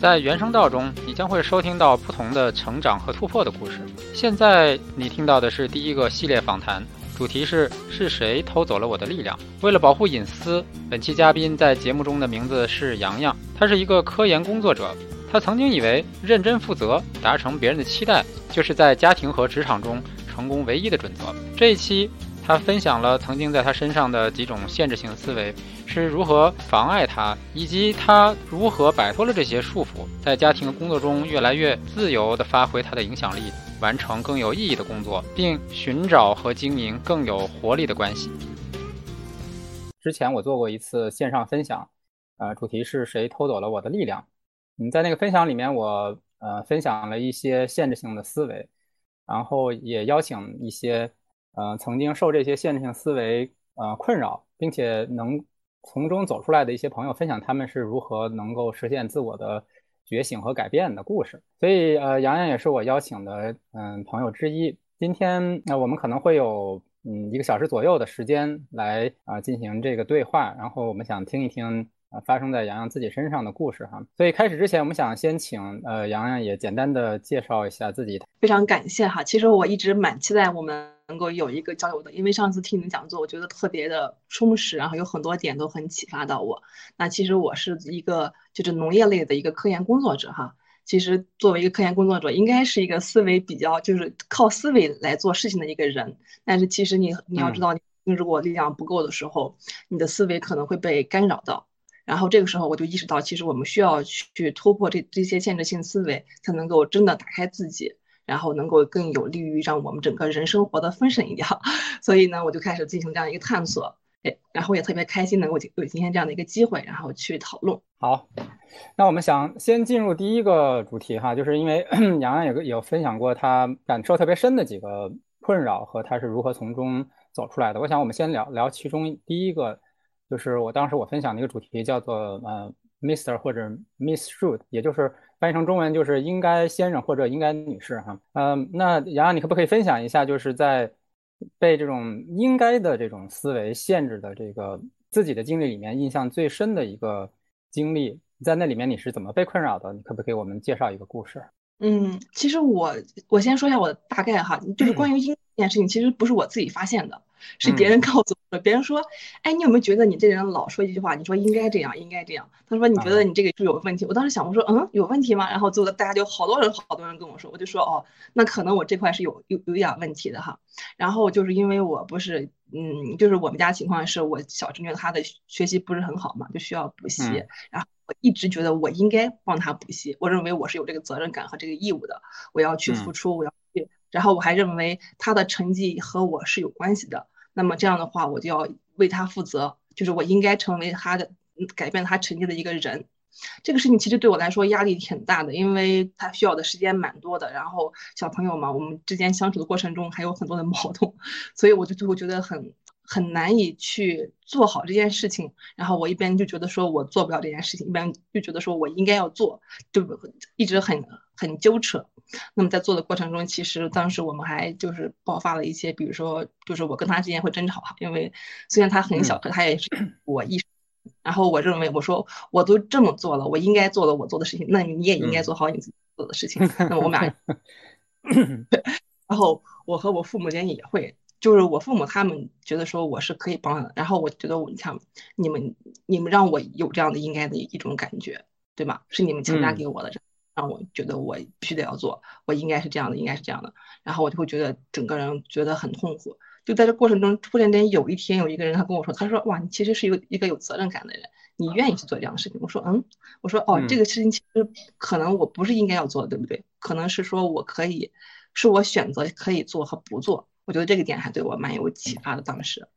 在原声道中，你将会收听到不同的成长和突破的故事。现在你听到的是第一个系列访谈，主题是“是谁偷走了我的力量”。为了保护隐私，本期嘉宾在节目中的名字是洋洋。他是一个科研工作者，他曾经以为认真负责、达成别人的期待，就是在家庭和职场中成功唯一的准则。这一期。他分享了曾经在他身上的几种限制性思维是如何妨碍他，以及他如何摆脱了这些束缚，在家庭工作中越来越自由地发挥他的影响力，完成更有意义的工作，并寻找和经营更有活力的关系。之前我做过一次线上分享，呃，主题是谁偷走了我的力量？嗯，在那个分享里面，我呃分享了一些限制性的思维，然后也邀请一些。呃，曾经受这些限制性思维呃困扰，并且能从中走出来的一些朋友，分享他们是如何能够实现自我的觉醒和改变的故事。所以，呃，洋洋也是我邀请的嗯朋友之一。今天，那我们可能会有嗯一个小时左右的时间来啊进行这个对话，然后我们想听一听。啊，发生在洋洋自己身上的故事哈，所以开始之前，我们想先请呃洋洋也简单的介绍一下自己。非常感谢哈，其实我一直蛮期待我们能够有一个交流的，因为上次听你的讲座，我觉得特别的充实，然后有很多点都很启发到我。那其实我是一个就是农业类的一个科研工作者哈，其实作为一个科研工作者，应该是一个思维比较就是靠思维来做事情的一个人，但是其实你你要知道，你如果力量不够的时候，你的思维可能会被干扰到。然后这个时候我就意识到，其实我们需要去突破这这些限制性思维，才能够真的打开自己，然后能够更有利于让我们整个人生活的丰盛一点。所以呢，我就开始进行这样一个探索，哎，然后也特别开心能够有今天这样的一个机会，然后去讨论。好，那我们想先进入第一个主题哈，就是因为 洋洋有个有分享过他感受特别深的几个困扰和他是如何从中走出来的。我想我们先聊聊其中第一个。就是我当时我分享的一个主题叫做呃，Mr 或者 Miss Should，也就是翻译成中文就是应该先生或者应该女士哈。嗯，那洋洋你可不可以分享一下，就是在被这种应该的这种思维限制的这个自己的经历里面，印象最深的一个经历，在那里面你是怎么被困扰的？你可不可以给我们介绍一个故事？嗯，其实我我先说一下我的大概哈，就是关于 应这件事情，其实不是我自己发现的。是别人告诉我的。别人说：“哎，你有没有觉得你这人老说一句话？你说应该这样，应该这样。”他说：“你觉得你这个是有问题？”我当时想，我说：“嗯，有问题吗？”然后最后大家就好多人，好多人跟我说，我就说：“哦，那可能我这块是有有有点问题的哈。”然后就是因为我不是，嗯，就是我们家情况是我小侄女她的学习不是很好嘛，就需要补习。然后我一直觉得我应该帮她补习，我认为我是有这个责任感和这个义务的，我要去付出，我要去。然后我还认为他的成绩和我是有关系的。那么这样的话，我就要为他负责，就是我应该成为他的改变他成绩的一个人。这个事情其实对我来说压力挺大的，因为他需要的时间蛮多的。然后小朋友嘛，我们之间相处的过程中还有很多的矛盾，所以我就最后觉得很很难以去做好这件事情。然后我一边就觉得说我做不了这件事情，一边就觉得说我应该要做，就一直很很纠扯。那么在做的过程中，其实当时我们还就是爆发了一些，比如说，就是我跟他之间会争吵，因为虽然他很小，可他也是我意识。然后我认为，我说我都这么做了，我应该做了我做的事情，那你也应该做好你自己做的事情。那么我们俩 然后我和我父母间也会，就是我父母他们觉得说我是可以帮的，然后我觉得我你看你们你们让我有这样的应该的一种感觉，对吗？是你们强加给我的。让我觉得我必须得要做，我应该是这样的，应该是这样的，然后我就会觉得整个人觉得很痛苦。就在这过程中，突然间有一天有一个人他跟我说，他说：“哇，你其实是一个一个有责任感的人，你愿意去做这样的事情。”我说：“嗯，我说哦，这个事情其实可能我不是应该要做的，对不对？可能是说我可以，是我选择可以做和不做。我觉得这个点还对我蛮有启发的。当时，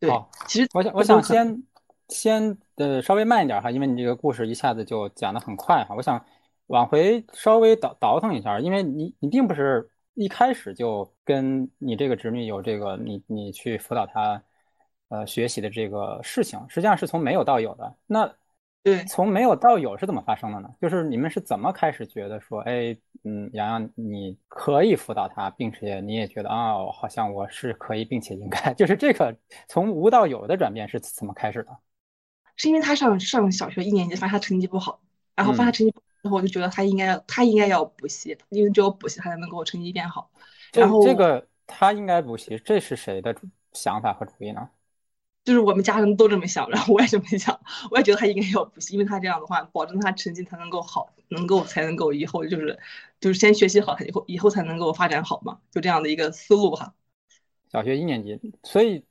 对，其实我想我想先先呃稍微慢一点哈，因为你这个故事一下子就讲的很快哈，我想。往回稍微倒倒腾一下，因为你你并不是一开始就跟你这个侄女有这个你你去辅导她呃学习的这个事情，实际上是从没有到有的。那对，从没有到有是怎么发生的呢？就是你们是怎么开始觉得说，哎，嗯，洋洋你可以辅导她，并且你也觉得啊，好像我是可以，并且应该，就是这个从无到有的转变是怎么开始的？是因为他上上小学一年级，发现他成绩不好，然后发现成绩不好之后，我就觉得他应该他应该要补习，因为只有补习他才能给我成绩变好。然后这个他应该补习，这是谁的想法和主意呢？就是我们家人都这么想，然后我也这么想，我也觉得他应该要补习，因为他这样的话，保证他成绩才能够好，能够才能够以后就是就是先学习好，他以后以后才能够发展好嘛，就这样的一个思路哈。小学一年级，所以。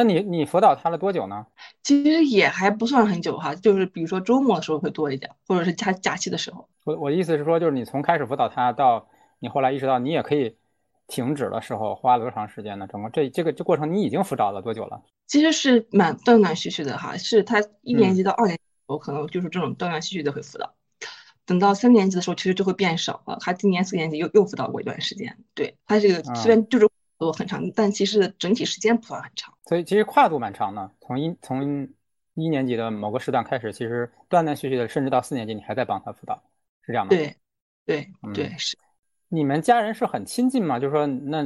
那你你辅导他了多久呢？其实也还不算很久哈，就是比如说周末的时候会多一点，或者是假假期的时候。我我的意思是说，就是你从开始辅导他到你后来意识到你也可以停止的时候，花了多长时间呢？整个这这个这过程你已经辅导了多久了？其实是蛮断断续续的哈，是他一年级到二年级，我可能就是这种断断续续的会辅导，等到三年级的时候，其实就会变少了。他今年四年级又又辅导过一段时间，对他这个虽然就是。都很长，但其实整体时间不算很长，所以其实跨度蛮长的。从一从一年级的某个时段开始，其实断断续续的，甚至到四年级，你还在帮他辅导，是这样吗？对，对，对，是。你们家人是很亲近吗？就是说，那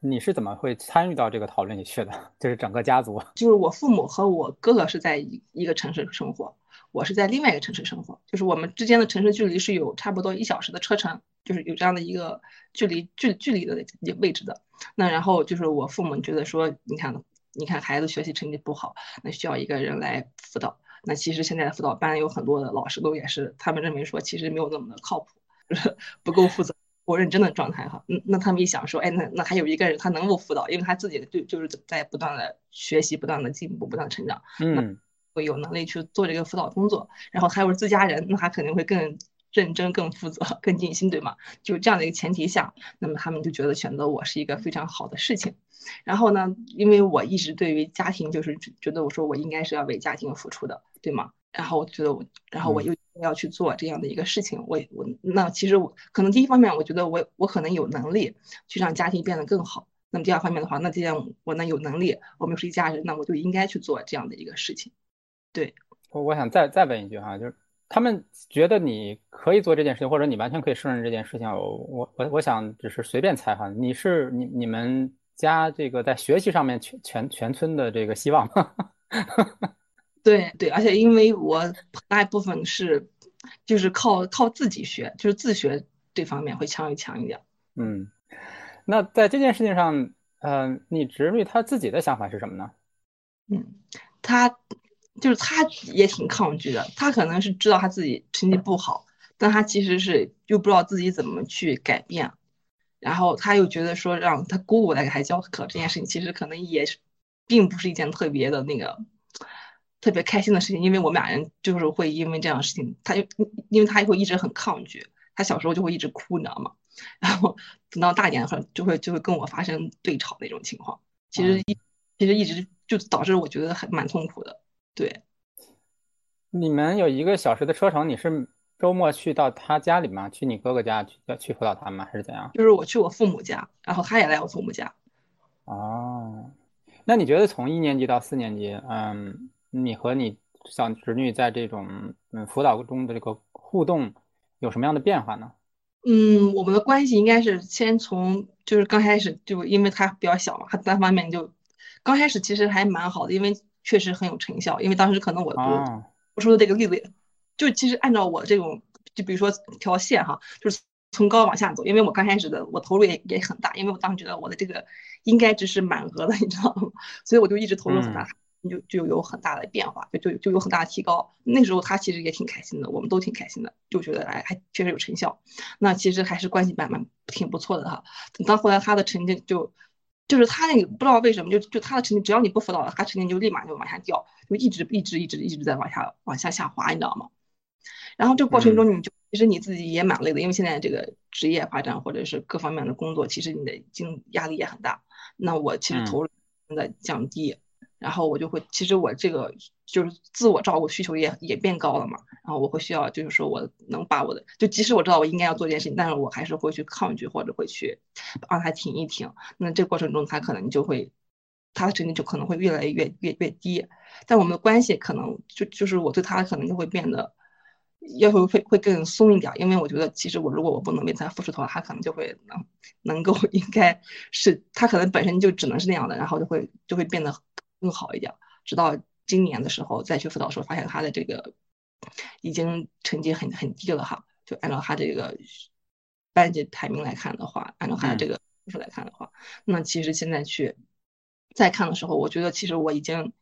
你是怎么会参与到这个讨论里去的？就是整个家族，就是我父母和我哥哥是在一一个城市生活，我是在另外一个城市生活，就是我们之间的城市距离是有差不多一小时的车程，就是有这样的一个距离距距离的位置的。那然后就是我父母觉得说，你看，你看孩子学习成绩不好，那需要一个人来辅导。那其实现在的辅导班有很多的老师都也是，他们认为说其实没有那么的靠谱，就 是不够负责、不认真的状态哈。嗯，那他们一想说，哎，那那还有一个人他能够辅导，因为他自己就就是在不断的学习、不断的进步、不断成长，嗯，会有能力去做这个辅导工作。然后还有自家人，那他肯定会更。认真、更负责、更尽心，对吗？就这样的一个前提下，那么他们就觉得选择我是一个非常好的事情。然后呢，因为我一直对于家庭就是觉得，我说我应该是要为家庭付出的，对吗？然后我觉得我，然后我又要去做这样的一个事情。我我那其实我可能第一方面，我觉得我我可能有能力去让家庭变得更好。那么第二方面的话，那既然我呢有能力，我们是一家人，那我就应该去做这样的一个事情。对，我我想再再问一句哈，就是。他们觉得你可以做这件事情，或者你完全可以胜任这件事情。我我我想只是随便采访，你是你你们家这个在学习上面全全全村的这个希望。对对，而且因为我大部分是就是靠靠自己学，就是自学这方面会强一强一点。嗯，那在这件事情上，嗯，你侄女她自己的想法是什么呢？嗯，她。就是他也挺抗拒的，他可能是知道他自己成绩不好，但他其实是又不知道自己怎么去改变，然后他又觉得说让他姑姑来给他教课这件事情，其实可能也是，并不是一件特别的那个特别开心的事情，因为我们俩人就是会因为这样的事情，他就因为他会一直很抗拒，他小时候就会一直哭，你知道吗？然后等到大点的时候，就会就会跟我发生对吵那种情况，其实一其实一直就导致我觉得很蛮痛苦的。对，你们有一个小时的车程，你是周末去到他家里吗？去你哥哥家去去辅导他吗？还是怎样？就是我去我父母家，然后他也来我父母家。哦，那你觉得从一年级到四年级，嗯，你和你小侄女在这种嗯辅导中的这个互动有什么样的变化呢？嗯，我们的关系应该是先从就是刚开始就因为他比较小嘛，他单方面就刚开始其实还蛮好的，因为。确实很有成效，因为当时可能我我我说的这个例子，就其实按照我这种，就比如说条线哈，就是从高往下走，因为我刚开始的我投入也也很大，因为我当时觉得我的这个应该值是满额的，你知道吗？所以我就一直投入很大，就就有很大的变化，就就就有很大的提高。那时候他其实也挺开心的，我们都挺开心的，就觉得哎还确实有成效。那其实还是关系蛮蛮挺不错的哈。等到后来他的成绩就。就是他那个不知道为什么，就就他的成绩，只要你不辅导他，成绩就立马就往下掉，就一直一直一直一直在往下往下下滑，你知道吗？然后这个过程中，你就其实你自己也蛮累的，因为现在这个职业发展或者是各方面的工作，其实你的经压力也很大。那我其实投入在降低，然后我就会，其实我这个就是自我照顾需求也也变高了嘛。然后我会需要，就是说我能把我的，就即使我知道我应该要做这件事情，但是我还是会去抗拒或者会去让他停一停。那这过程中他可能就会，他的成绩就可能会越来越越越低。但我们的关系可能就就是我对他可能就会变得要求会会更松一点，因为我觉得其实我如果我不能为他付出的话，他可能就会能能够 应该是他可能本身就只能是那样的，然后就会就会变得。更好一点，直到今年的时候再去辅导的时候，发现他的这个已经成绩很很低了哈。就按照他这个班级排名来看的话，按照他的这个分数来看的话，那其实现在去再看的时候，我觉得其实我已经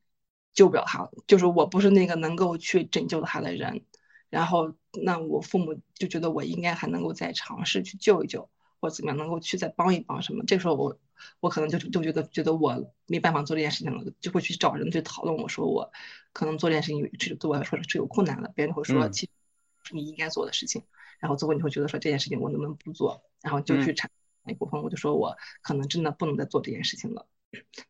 救不了他了，就是我不是那个能够去拯救他的人。然后，那我父母就觉得我应该还能够再尝试去救一救，或怎么样能够去再帮一帮什么。这时候我。我可能就就觉得觉得我没办法做这件事情了，就会去找人去讨论。我说我可能做这件事情对对我来说是有困难的，别人会说其实是你应该做的事情。然后最后你会觉得说这件事情我能不能不做？然后就去产一部分，我就说我可能真的不能再做这件事情了。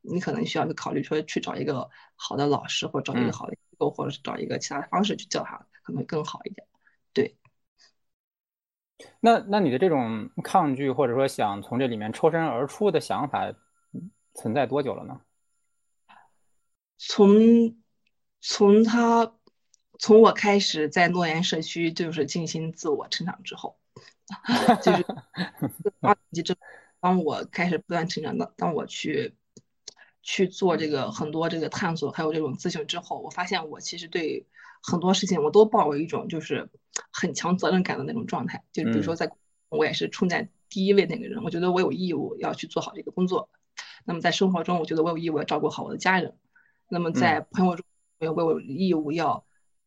你可能需要去考虑说去找一个好的老师，或者找一个好的机构，或者是找一个其他的方式去教他，可能会更好一点。对。那那你的这种抗拒，或者说想从这里面抽身而出的想法，存在多久了呢？从从他从我开始在诺言社区就是进行自我成长之后，就是 二年级之当我开始不断成长的，当我去去做这个很多这个探索，还有这种咨询之后，我发现我其实对。很多事情我都抱有一种就是很强责任感的那种状态，就比如说在我也是冲在第一位那个人，我觉得我有义务要去做好这个工作。那么在生活中，我觉得我有义务要照顾好我的家人。那么在朋友中，我我有义务要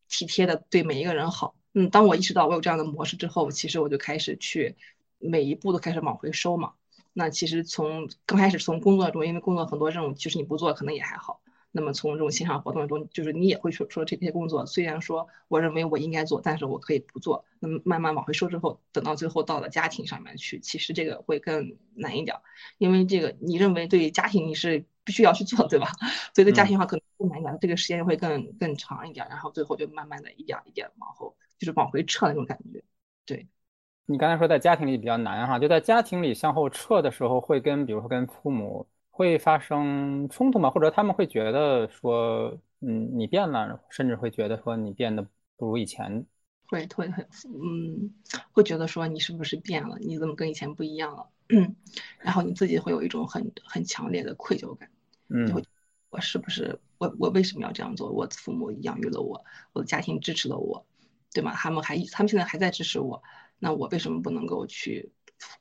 体贴的对每一个人好。嗯，当我意识到我有这样的模式之后，其实我就开始去每一步都开始往回收嘛。那其实从刚开始从工作中，因为工作很多任务，其实你不做可能也还好。那么从这种线上活动中，就是你也会说说这些工作，虽然说我认为我应该做，但是我可以不做。那么慢慢往回收之后，等到最后到了家庭上面去，其实这个会更难一点，因为这个你认为对家庭你是必须要去做，对吧？所以对家庭的话可能更难一点，这个时间会更更长一点，然后最后就慢慢的一点一点往后，就是往回撤那种感觉。对，你刚才说在家庭里比较难哈，就在家庭里向后撤的时候，会跟比如说跟父母。会发生冲突吗？或者他们会觉得说，嗯，你变了，甚至会觉得说你变得不如以前。会会很，嗯，会觉得说你是不是变了？你怎么跟以前不一样了？然后你自己会有一种很很强烈的愧疚感。嗯，我是不是我我为什么要这样做？我父母养育了我，我的家庭支持了我，对吗？他们还他们现在还在支持我，那我为什么不能够去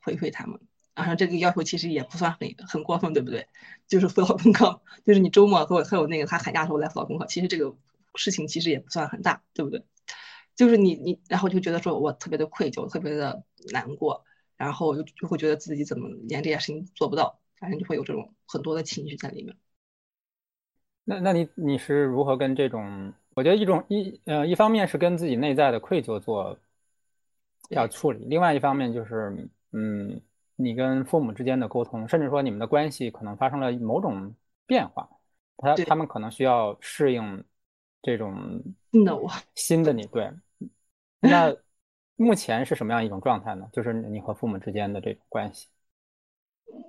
回馈他们？然后这个要求其实也不算很很过分，对不对？就是辅导功课，就是你周末和我还有那个他寒假的时候来辅导功课，其实这个事情其实也不算很大，对不对？就是你你然后就觉得说我特别的愧疚，特别的难过，然后就就会觉得自己怎么连这件事情做不到，反正就会有这种很多的情绪在里面。那那你你是如何跟这种？我觉得一种一呃一方面是跟自己内在的愧疚做要处理，另外一方面就是嗯。你跟父母之间的沟通，甚至说你们的关系可能发生了某种变化，他他们可能需要适应这种新的我，新的你。对，那目前是什么样一种状态呢？就是你和父母之间的这种关系。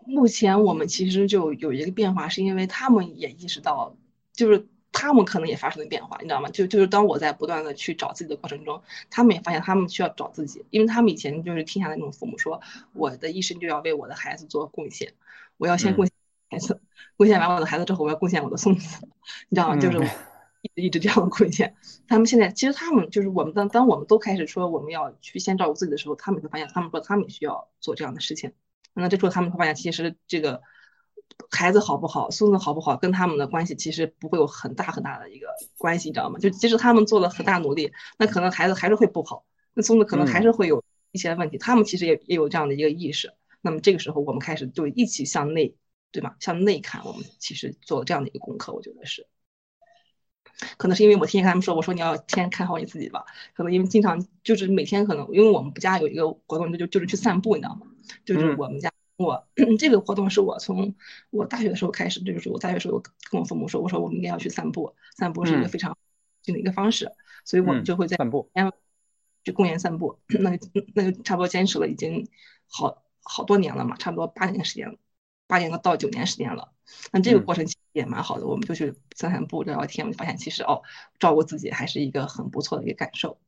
目前我们其实就有一个变化，是因为他们也意识到，就是。他们可能也发生了变化，你知道吗？就就是当我在不断的去找自己的过程中，他们也发现他们需要找自己，因为他们以前就是听下来那种父母说，我的一生就要为我的孩子做贡献，我要先贡献孩子，贡献完我的孩子之后，我要贡献我的孙子，你知道吗？就是一直一直这样的贡献。他们现在其实他们就是我们当当我们都开始说我们要去先照顾自己的时候，他们就发现他们说他们也需要做这样的事情。那这时候他们会发现，其实这个。孩子好不好，孙子好不好，跟他们的关系其实不会有很大很大的一个关系，你知道吗？就即使他们做了很大努力，那可能孩子还是会不好，那孙子可能还是会有一些问题。他们其实也也有这样的一个意识。那么这个时候，我们开始就一起向内，对吧？向内看，我们其实做了这样的一个功课，我觉得是。可能是因为我天天跟他们说，我说你要天天看好你自己吧。可能因为经常就是每天可能，因为我们家有一个活动，就就是去散步，你知道吗？就是我们家。我这个活动是我从我大学的时候开始，就是我大学时候跟我父母说，我说我们应该要去散步，散步是一个非常近的一个方式，所以我们就会在散步，去公园散步，那那就差不多坚持了已经好好多年了嘛，差不多八年时间了，八年到九年时间了。那这个过程其实也蛮好的，我们就去散散步聊聊天，我就发现其实哦，照顾自己还是一个很不错的一个感受，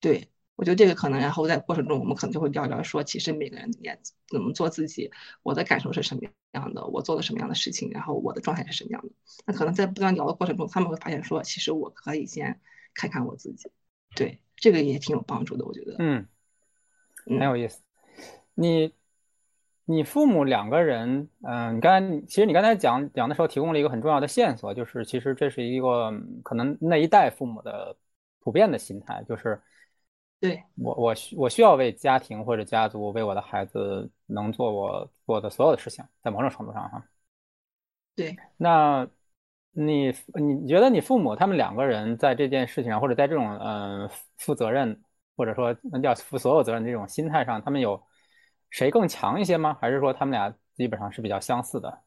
对。我觉得这个可能，然后在过程中，我们可能就会聊聊说，其实每个人也怎么做自己，我的感受是什么样的，我做了什么样的事情，然后我的状态是什么样的。那可能在不断聊的过程中，他们会发现说，其实我可以先看看我自己，对这个也挺有帮助的，我觉得。嗯，很有意思。你你父母两个人，嗯，你刚才其实你刚才讲讲的时候，提供了一个很重要的线索，就是其实这是一个可能那一代父母的普遍的心态，就是。对我，我需我需要为家庭或者家族，为我的孩子能做我做的所有的事情，在某种程度上哈。对，那你你觉得你父母他们两个人在这件事情上，或者在这种嗯负责任或者说要负所有责任这种心态上，他们有谁更强一些吗？还是说他们俩基本上是比较相似的？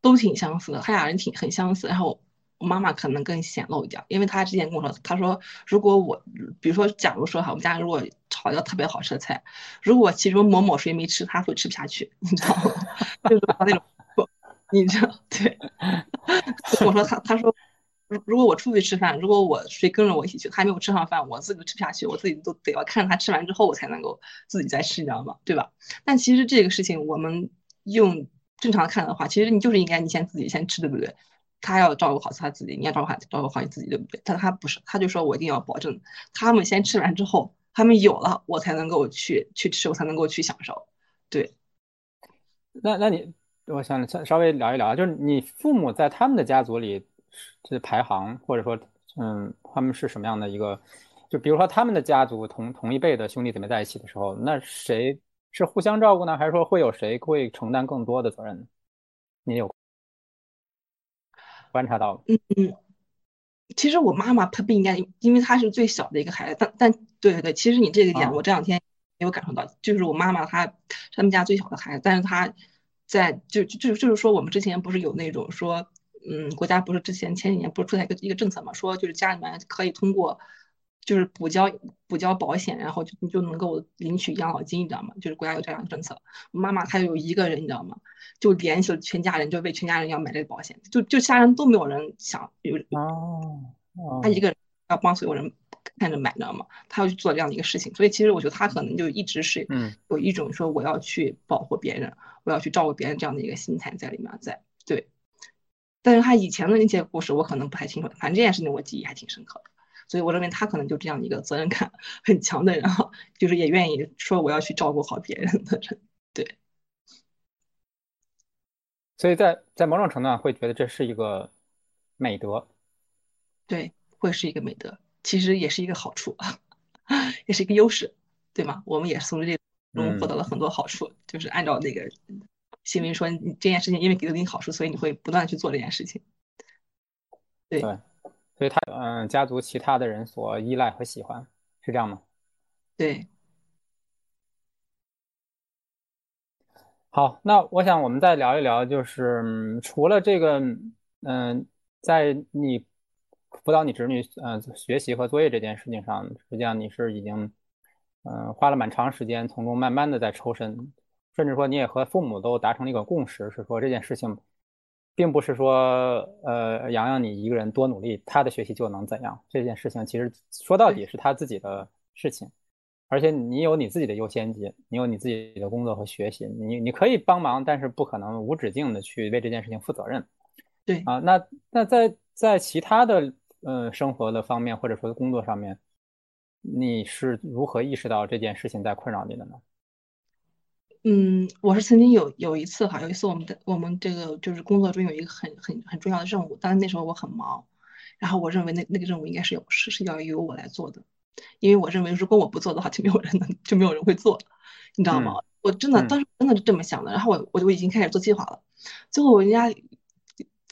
都挺相似的，他俩人挺很相似，然后。妈妈可能更显露一点，因为她之前跟我说，她说如果我，比如说，假如说哈，我们家如果炒一道特别好吃的菜，如果其中某某谁没吃，她会吃不下去，你知道吗？就是她那种，你知道，对。我说他，他说，如如果我出去吃饭，如果我谁跟着我一起去，她还没有吃上饭，我自己都吃不下去，我自己都得要看着他吃完之后，我才能够自己再吃，你知道吗？对吧？但其实这个事情，我们用正常看的话，其实你就是应该你先自己先吃，对不对？他要照顾好他自己，你要照顾好照顾好你自己，对不对？但他不是，他就说我一定要保证他们先吃完之后，他们有了，我才能够去去吃，我才能够去享受。对。那那你，我想稍稍微聊一聊，就是你父母在他们的家族里是排行，或者说，嗯，他们是什么样的一个？就比如说他们的家族同同一辈的兄弟姊妹在一起的时候，那谁是互相照顾呢？还是说会有谁会承担更多的责任呢？你有？观察到，嗯嗯，其实我妈妈她不应该，因为她是最小的一个孩子，但但对对对，其实你这个点我这两天也有感受到，就是我妈妈她他们家最小的孩子，但是她在就就就是说我们之前不是有那种说，嗯，国家不是之前前几年不是出台一个一个政策嘛，说就是家里面可以通过。就是补交补交保险，然后就你就能够领取养老金，你知道吗？就是国家有这样的政策。我妈妈她有一个人，你知道吗？就联系了全家人，就为全家人要买这个保险，就就其他人都没有人想有哦，他一个人要帮所有人看着买，你知道吗？他要去做这样的一个事情，所以其实我觉得他可能就一直是有一种说我要去保护别人，我要去照顾别人这样的一个心态在里面，在对。但是他以前的那些故事我可能不太清楚，反正这件事情我记忆还挺深刻的。所以我认为他可能就这样一个责任感很强的人哈，就是也愿意说我要去照顾好别人的人，对。所以在在某种程度上会觉得这是一个美德，对，会是一个美德，其实也是一个好处，也是一个优势，对吗？我们也是从这中获得了很多好处，就是按照那个新闻说，你这件事情因为给了你好处，所以你会不断去做这件事情，对。所以他嗯，家族其他的人所依赖和喜欢是这样吗？对。好，那我想我们再聊一聊，就是除了这个，嗯，在你辅导你侄女嗯学习和作业这件事情上，实际上你是已经嗯花了蛮长时间，从中慢慢的在抽身，甚至说你也和父母都达成了一个共识，是说这件事情。并不是说，呃，洋洋你一个人多努力，他的学习就能怎样？这件事情其实说到底是他自己的事情，而且你有你自己的优先级，你有你自己的工作和学习，你你可以帮忙，但是不可能无止境的去为这件事情负责任。对啊，那那在在其他的呃生活的方面或者说工作上面，你是如何意识到这件事情在困扰你的呢？嗯，我是曾经有有一次哈，有一次我们的我们这个就是工作中有一个很很很重要的任务，但是那时候我很忙，然后我认为那那个任务应该是有是是要由我来做的，因为我认为如果我不做的话，就没有人能就没有人会做，你知道吗？我真的当时真的是这么想的，然后我我就已经开始做计划了，最后人家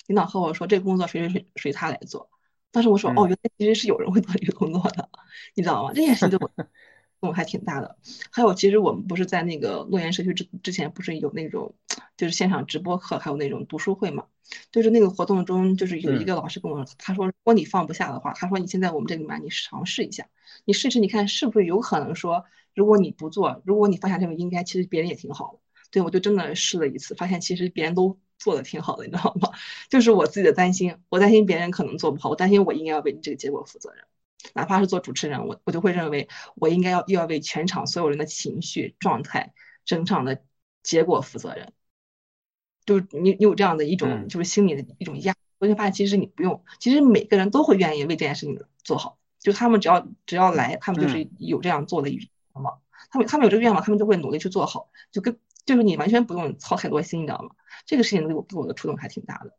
领导和我说这个工作谁谁谁谁他来做，当时我说哦，原来其实是有人会做这个工作的，你知道吗？这件事情 就动还挺大的。还有，其实我们不是在那个诺言社区之之前，不是有那种就是现场直播课，还有那种读书会嘛？就是那个活动中，就是有一个老师跟我他说，如果你放不下的话，他说你现在我们这里面你尝试一下，你试试你看是不是有可能说，如果你不做，如果你放下这个应该，其实别人也挺好的。对我就真的试了一次，发现其实别人都做的挺好的，你知道吗？就是我自己的担心，我担心别人可能做不好，我担心我应该要为你这个结果负责任。哪怕是做主持人，我我就会认为我应该要又要为全场所有人的情绪状态、整场的结果负责任。就是你你有这样的一种就是心理的一种压，我就发现其实你不用，其实每个人都会愿意为这件事情做好。就他们只要只要来，他们就是有这样做的愿望，他们他们有这个愿望，他们就会努力去做好，就跟就是你完全不用操太多心，你知道吗？这个事情对我对我的触动还挺大的。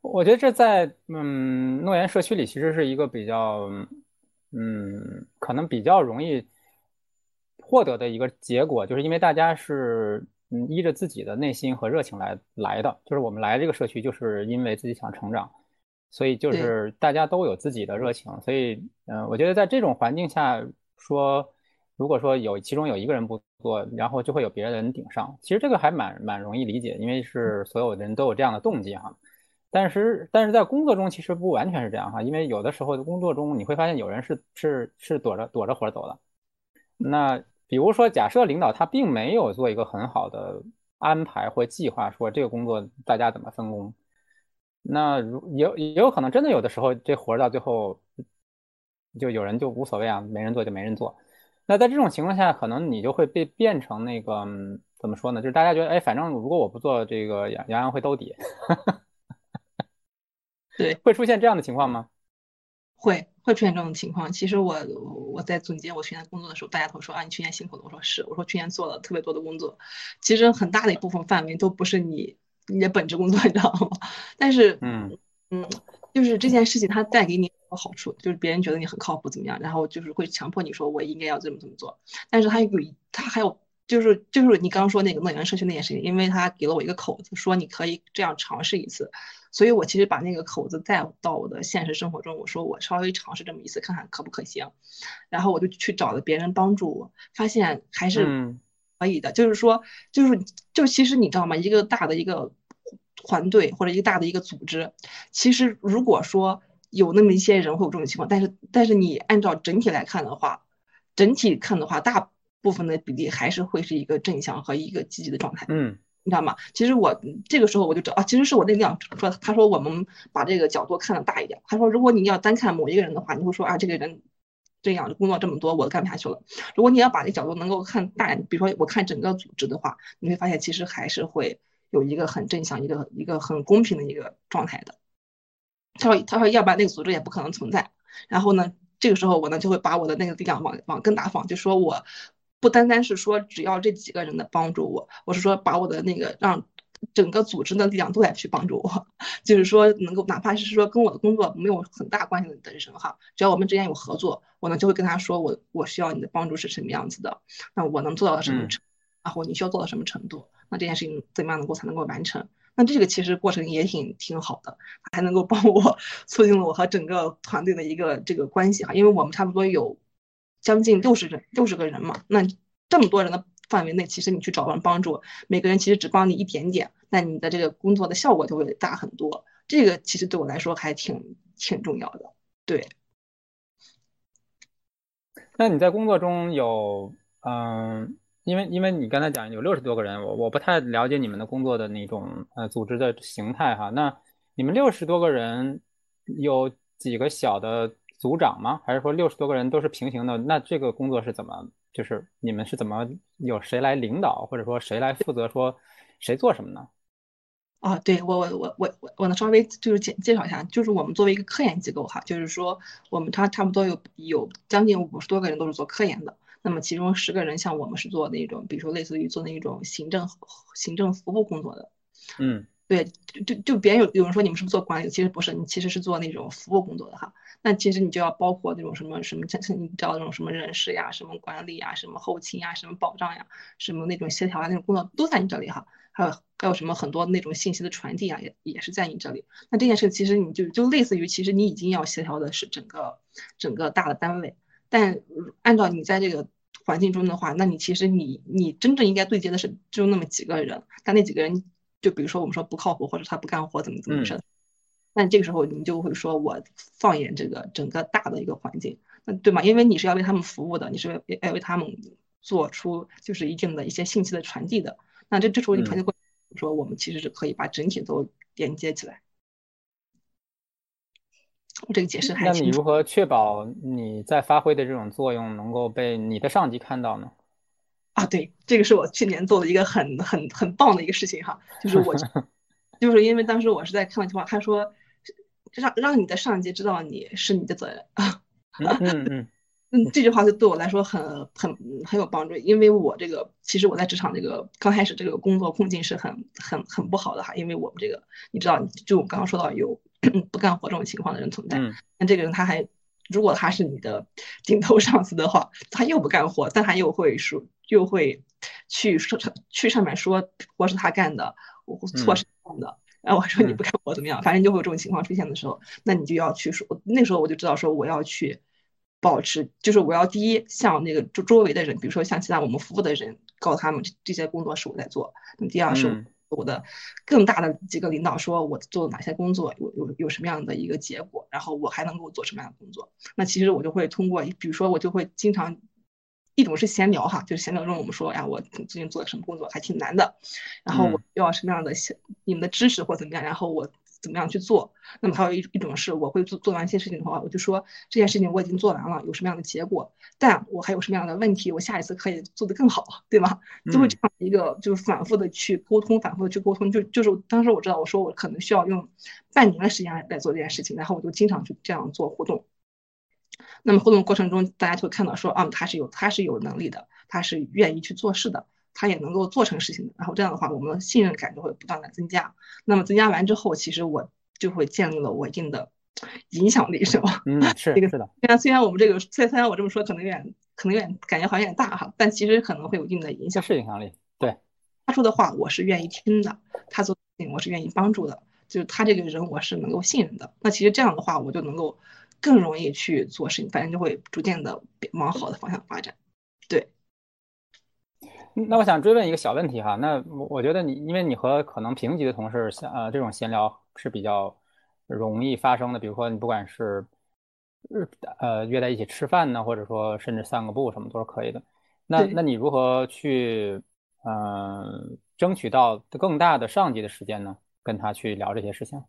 我觉得这在嗯诺言社区里其实是一个比较嗯可能比较容易获得的一个结果，就是因为大家是嗯依着自己的内心和热情来来的，就是我们来这个社区就是因为自己想成长，所以就是大家都有自己的热情，所以嗯我觉得在这种环境下说，如果说有其中有一个人不做，然后就会有别人顶上，其实这个还蛮蛮容易理解，因为是所有人都有这样的动机哈。但是，但是在工作中其实不完全是这样哈，因为有的时候的工作中你会发现有人是是是躲着躲着活走的。那比如说，假设领导他并没有做一个很好的安排或计划，说这个工作大家怎么分工，那如也也有可能真的有的时候这活到最后就有人就无所谓啊，没人做就没人做。那在这种情况下，可能你就会被变成那个怎么说呢？就是大家觉得哎，反正如果我不做这个，杨杨洋会兜底。对，会出现这样的情况吗？会，会出现这种情况。其实我我在总结我去年工作的时候，大家都说啊，你去年辛苦了。我说是，我说去年做了特别多的工作，其实很大的一部分范围都不是你你的本职工作，你知道吗？但是，嗯嗯，就是这件事情它带给你好处，就是别人觉得你很靠谱，怎么样？然后就是会强迫你说我应该要这么这么做。但是它有，它还有就是就是你刚刚说那个乐园社区那件事情，因为他给了我一个口子，说你可以这样尝试一次。所以，我其实把那个口子带到我的现实生活中。我说，我稍微尝试这么一次，看看可不可行。然后我就去找了别人帮助我，发现还是可以的。就是说，就是就其实你知道吗？一个大的一个团队或者一个大的一个组织，其实如果说有那么一些人会有这种情况，但是但是你按照整体来看的话，整体看的话，大部分的比例还是会是一个正向和一个积极的状态。嗯。你知道吗？其实我这个时候我就知道啊，其实是我那领导说，他说我们把这个角度看得大一点。他说，如果你要单看某一个人的话，你会说啊，这个人这样工作这么多，我干不下去了。如果你要把这角度能够看大，比如说我看整个组织的话，你会发现其实还是会有一个很正向、一个一个很公平的一个状态的。他说，他说要不然那个组织也不可能存在。然后呢，这个时候我呢就会把我的那个力量往往更大放，就说我。不单单是说只要这几个人的帮助我，我是说把我的那个让整个组织的力量都来去帮助我，就是说能够哪怕是说跟我的工作没有很大关系的人哈，只要我们之间有合作，我呢就会跟他说我我需要你的帮助是什么样子的，那我能做到什么程，然后你需要做到什么程度，那这件事情怎么样能够才能够完成？那这个其实过程也挺挺好的，还能够帮我 促进了我和整个团队的一个这个关系哈，因为我们差不多有。将近六十人，六十个人嘛，那这么多人的范围内，其实你去找人帮助，每个人其实只帮你一点点，那你的这个工作的效果就会大很多。这个其实对我来说还挺挺重要的。对。那你在工作中有，嗯，因为因为你刚才讲有六十多个人，我我不太了解你们的工作的那种呃组织的形态哈。那你们六十多个人有几个小的？组长吗？还是说六十多个人都是平行的？那这个工作是怎么？就是你们是怎么有谁来领导，或者说谁来负责说谁做什么呢？啊，对我我我我我我能稍微就是介介绍一下，就是我们作为一个科研机构哈，就是说我们差差不多有有将近五十多个人都是做科研的，那么其中十个人像我们是做那种，比如说类似于做那种行政行政服务工作的，嗯。对，就就就别人有有人说你们是不是做管理？其实不是，你其实是做那种服务工作的哈。那其实你就要包括那种什么什么，像像你知道那种什么人事呀、什么管理呀、什么后勤呀、什么保障呀、什么那种协调啊那种工作都在你这里哈。还有还有什么很多那种信息的传递啊，也也是在你这里。那这件事其实你就就类似于，其实你已经要协调的是整个整个大的单位，但按照你在这个环境中的话，那你其实你你真正应该对接的是就那么几个人，但那几个人就比如说我们说不靠谱或者他不干活怎么怎么回事，那这个时候你就会说我放眼这个整个大的一个环境，那对吗？因为你是要为他们服务的，你是要为他们。做出就是一定的一些信息的传递的，那这这时候你传递过，说我们其实是可以把整体都连接起来。我这个解释还那你如何确保你在发挥的这种作用能够被你的上级看到呢？啊，对，这个是我去年做的一个很很很棒的一个事情哈，就是我 就是因为当时我是在看的情况，他说让让你的上级知道你是你的责任啊。嗯嗯。嗯，这句话就对我来说很很很有帮助，因为我这个其实我在职场这个刚开始这个工作困境是很很很不好的哈，因为我们这个你知道，就我刚刚说到有 不干活这种情况的人存在，那这个人他还如果他是你的顶头上司的话，他又不干活，但他又会说又会去说去上面说活是他干的，我错是他干的，然后我说你不干我怎么样，反正就会有这种情况出现的时候，那你就要去说，那时候我就知道说我要去。保持就是我要第一向那个周周围的人，比如说像其他我们服务的人，告诉他们这这些工作是我在做。那么第二是我的更大的几个领导说我做哪些工作有有有什么样的一个结果，然后我还能够做什么样的工作。那其实我就会通过，比如说我就会经常一种是闲聊哈，就是闲聊中我们说呀，我最近做的什么工作还挺难的，然后我要什么样的你们的知识或怎么样，然后我。怎么样去做？那么还有一一种是，我会做做完一些事情的话，我就说这件事情我已经做完了，有什么样的结果？但我还有什么样的问题？我下一次可以做得更好，对吗？就会这样一个，就是反复的去沟通，反复的去沟通。就就是当时我知道，我说我可能需要用半年的时间来做这件事情，然后我就经常去这样做互动。那么互动过程中，大家就会看到说，啊，他是有他是有能力的，他是愿意去做事的。他也能够做成事情的，然后这样的话，我们的信任感就会不断的增加。那么增加完之后，其实我就会建立了我一定的影响力，是吧？嗯，是这个是的。虽然虽然我们这个，虽然虽然我这么说可能有点可能有点感觉好像有点大哈，但其实可能会有一定的影响。是影响力。对，他说的话我是愿意听的，他做事情我是愿意帮助的，就是他这个人我是能够信任的。那其实这样的话，我就能够更容易去做事情，反正就会逐渐的往好的方向发展。对。那我想追问一个小问题哈，那我我觉得你，因为你和可能平级的同事，像呃这种闲聊是比较容易发生的，比如说你不管是呃约在一起吃饭呢，或者说甚至散个步什么都是可以的。那那你如何去嗯争取到更大的上级的时间呢？跟他去聊这些事情？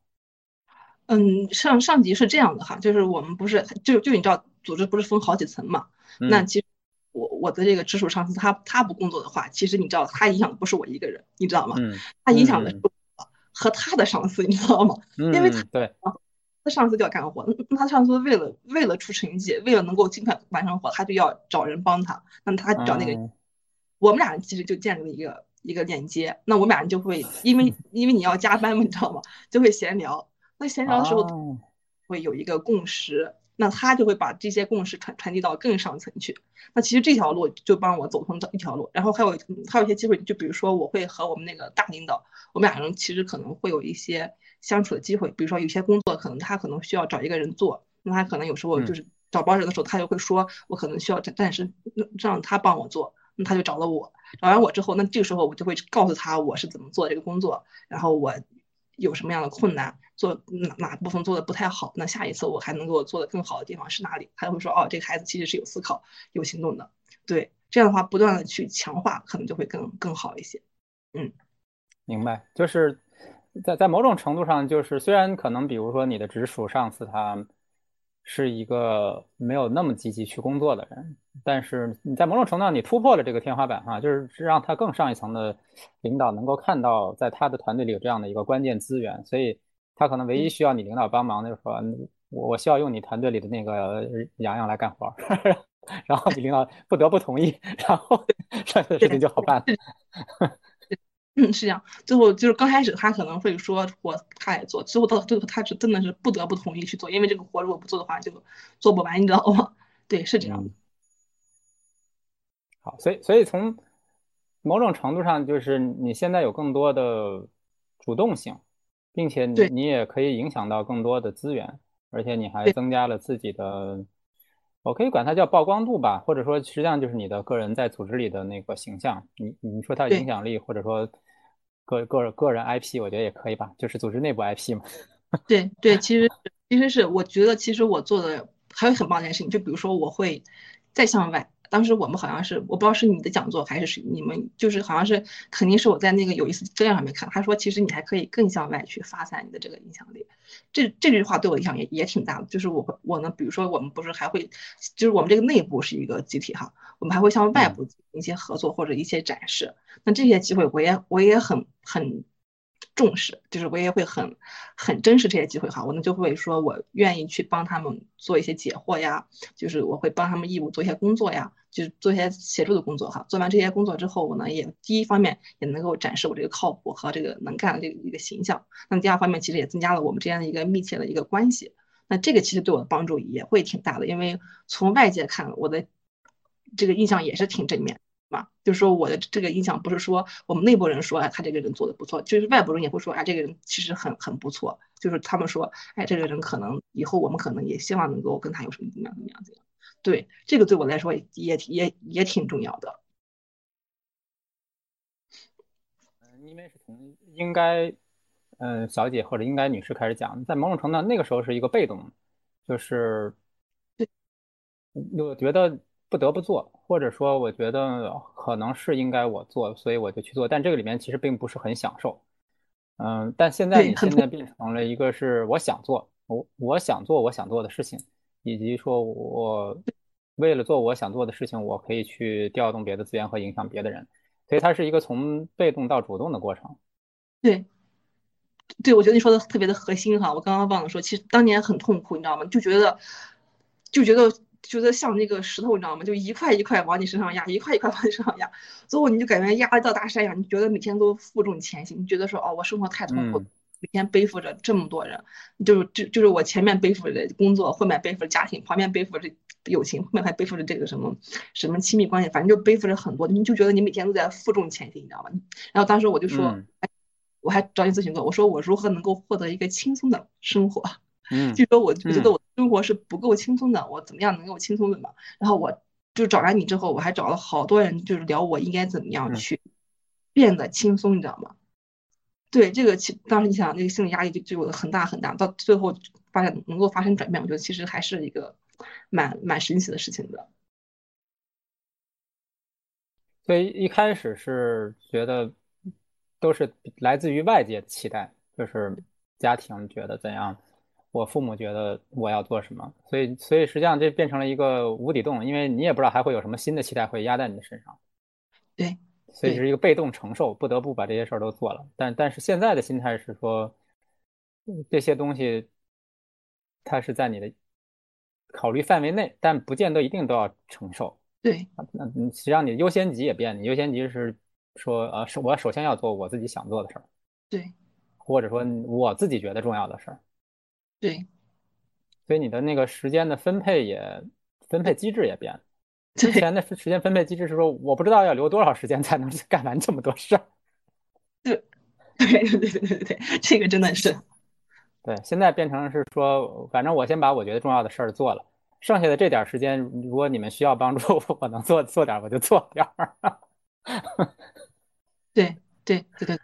嗯，上上级是这样的哈，就是我们不是就就你知道组织不是分好几层嘛？那其实。我我的这个直属上司，他他不工作的话，其实你知道，他影响的不是我一个人，你知道吗？嗯。他影响的是我和他的上司，你知道吗？嗯。因为他对，他上司就要干活，那他上司为了为了出成绩，为了能够尽快完成活，他就要找人帮他。那么他找那个，我们俩人其实就建立了一个一个链接。那我们俩人就会 因为因为你要加班嘛，你知道吗？就会闲聊。那闲聊的时候会有一个共识。那他就会把这些共识传传递到更上层去。那其实这条路就帮我走通这一条路。然后还有还有一些机会，就比如说我会和我们那个大领导，我们两个人其实可能会有一些相处的机会。比如说有些工作可能他可能需要找一个人做，那他可能有时候就是找不着人的时候，他就会说我可能需要暂时让他帮我做，那他就找了我。找完我之后，那这个时候我就会告诉他我是怎么做这个工作，然后我。有什么样的困难，做哪哪部分做的不太好，那下一次我还能够做的更好的地方是哪里？他就会说，哦，这个孩子其实是有思考、有行动的。对，这样的话不断的去强化，可能就会更更好一些。嗯，明白，就是在在某种程度上，就是虽然可能比如说你的直属上司他。是一个没有那么积极去工作的人，但是你在某种程度上你突破了这个天花板哈，就是让他更上一层的领导能够看到，在他的团队里有这样的一个关键资源，所以他可能唯一需要你领导帮忙的就是说，我我需要用你团队里的那个洋洋来干活，然后你领导不得不同意，然后 剩下的事情就好办。嗯，是这样。最后就是刚开始他可能会说我他来做，最后到最后他是真的是不得不同意去做，因为这个活如果不做的话就做不完，你知道吗？对，是这样。好，所以所以从某种程度上就是你现在有更多的主动性，并且你你也可以影响到更多的资源，而且你还增加了自己的，我可以管它叫曝光度吧，或者说实际上就是你的个人在组织里的那个形象。你你说它对影响力，或者说个个个人 IP，我觉得也可以吧，就是组织内部 IP 嘛。对对，其实其实是我觉得，其实我做的还有很棒的一件事情，就比如说我会再向外。当时我们好像是我不知道是你的讲座还是是你们，就是好像是肯定是我在那个有意思资料上面看，他说其实你还可以更向外去发散你的这个影响力。这这句话对我影响也也挺大的，就是我我呢，比如说我们不是还会，就是我们这个内部是一个集体哈，我们还会向外部一些合作或者一些展示。那这些机会我也我也很很重视，就是我也会很很珍视这些机会哈。我呢就会说我愿意去帮他们做一些解惑呀，就是我会帮他们义务做一些工作呀，就是做一些协助的工作哈。做完这些工作之后，我呢也第一方面也能够展示我这个靠谱和这个能干的这个一个形象。那么第二方面其实也增加了我们之间的一个密切的一个关系。那这个其实对我的帮助也会挺大的，因为从外界看我的这个印象也是挺正面。嘛，就是说我的这个印象不是说我们内部人说，哎，他这个人做的不错，就是外部人也会说，哎，这个人其实很很不错，就是他们说，哎，这个人可能以后我们可能也希望能够跟他有什么怎么样怎么样怎样。对，这个对我来说也也也挺重要的。嗯，因为是从应该，嗯，小姐或者应该女士开始讲，在某种程度上，那个时候是一个被动，就是，我觉得不得不做，或者说我觉得可能是应该我做，所以我就去做，但这个里面其实并不是很享受，嗯，但现在你现在变成了一个是我想做，我我想做我想做的事情，以及说我为了做我想做的事情，我可以去调动别的资源和影响别的人。所以它是一个从被动到主动的过程。对，对，我觉得你说的特别的核心哈。我刚刚忘了说，其实当年很痛苦，你知道吗？就觉得，就觉得，觉得像那个石头，你知道吗？就一块一块往你身上压，一块一块往你身上压，最后你就感觉压一道大山一样，你觉得每天都负重前行，你觉得说哦，我生活太痛苦，嗯、每天背负着这么多人，就是就就是我前面背负着工作，后面背负着家庭，旁边背负着。友情后面还背负着这个什么什么亲密关系，反正就背负着很多，你就觉得你每天都在负重前行，你知道吗？然后当时我就说，嗯、我还找你咨询过，我说我如何能够获得一个轻松的生活？嗯，就说我我觉得我的生活是不够轻松的，我怎么样能够轻松的嘛？然后我就找来你之后，我还找了好多人，就是聊我应该怎么样去变得轻松，你知道吗？对这个，其当时你想那个心理压力就就有很大很大，到最后发现能够发生转变，我觉得其实还是一个。蛮蛮神奇的事情的，所以一开始是觉得都是来自于外界期待，就是家庭觉得怎样，我父母觉得我要做什么，所以所以实际上这变成了一个无底洞，因为你也不知道还会有什么新的期待会压在你的身上，对，所以是一个被动承受，不得不把这些事儿都做了。但但是现在的心态是说，这些东西它是在你的。考虑范围内，但不见得一定都要承受。对，那实际上你优先级也变，你优先级是说，呃，是我首先要做我自己想做的事儿，对，或者说我自己觉得重要的事儿，对。所以你的那个时间的分配也分配机制也变了。之前的时间分配机制是说，我不知道要留多少时间才能干完这么多事儿。对，对，对，对，对，对，这个真的是。对，现在变成是说，反正我先把我觉得重要的事儿做了，剩下的这点时间，如果你们需要帮助，我能做做点我就做点儿。对对对对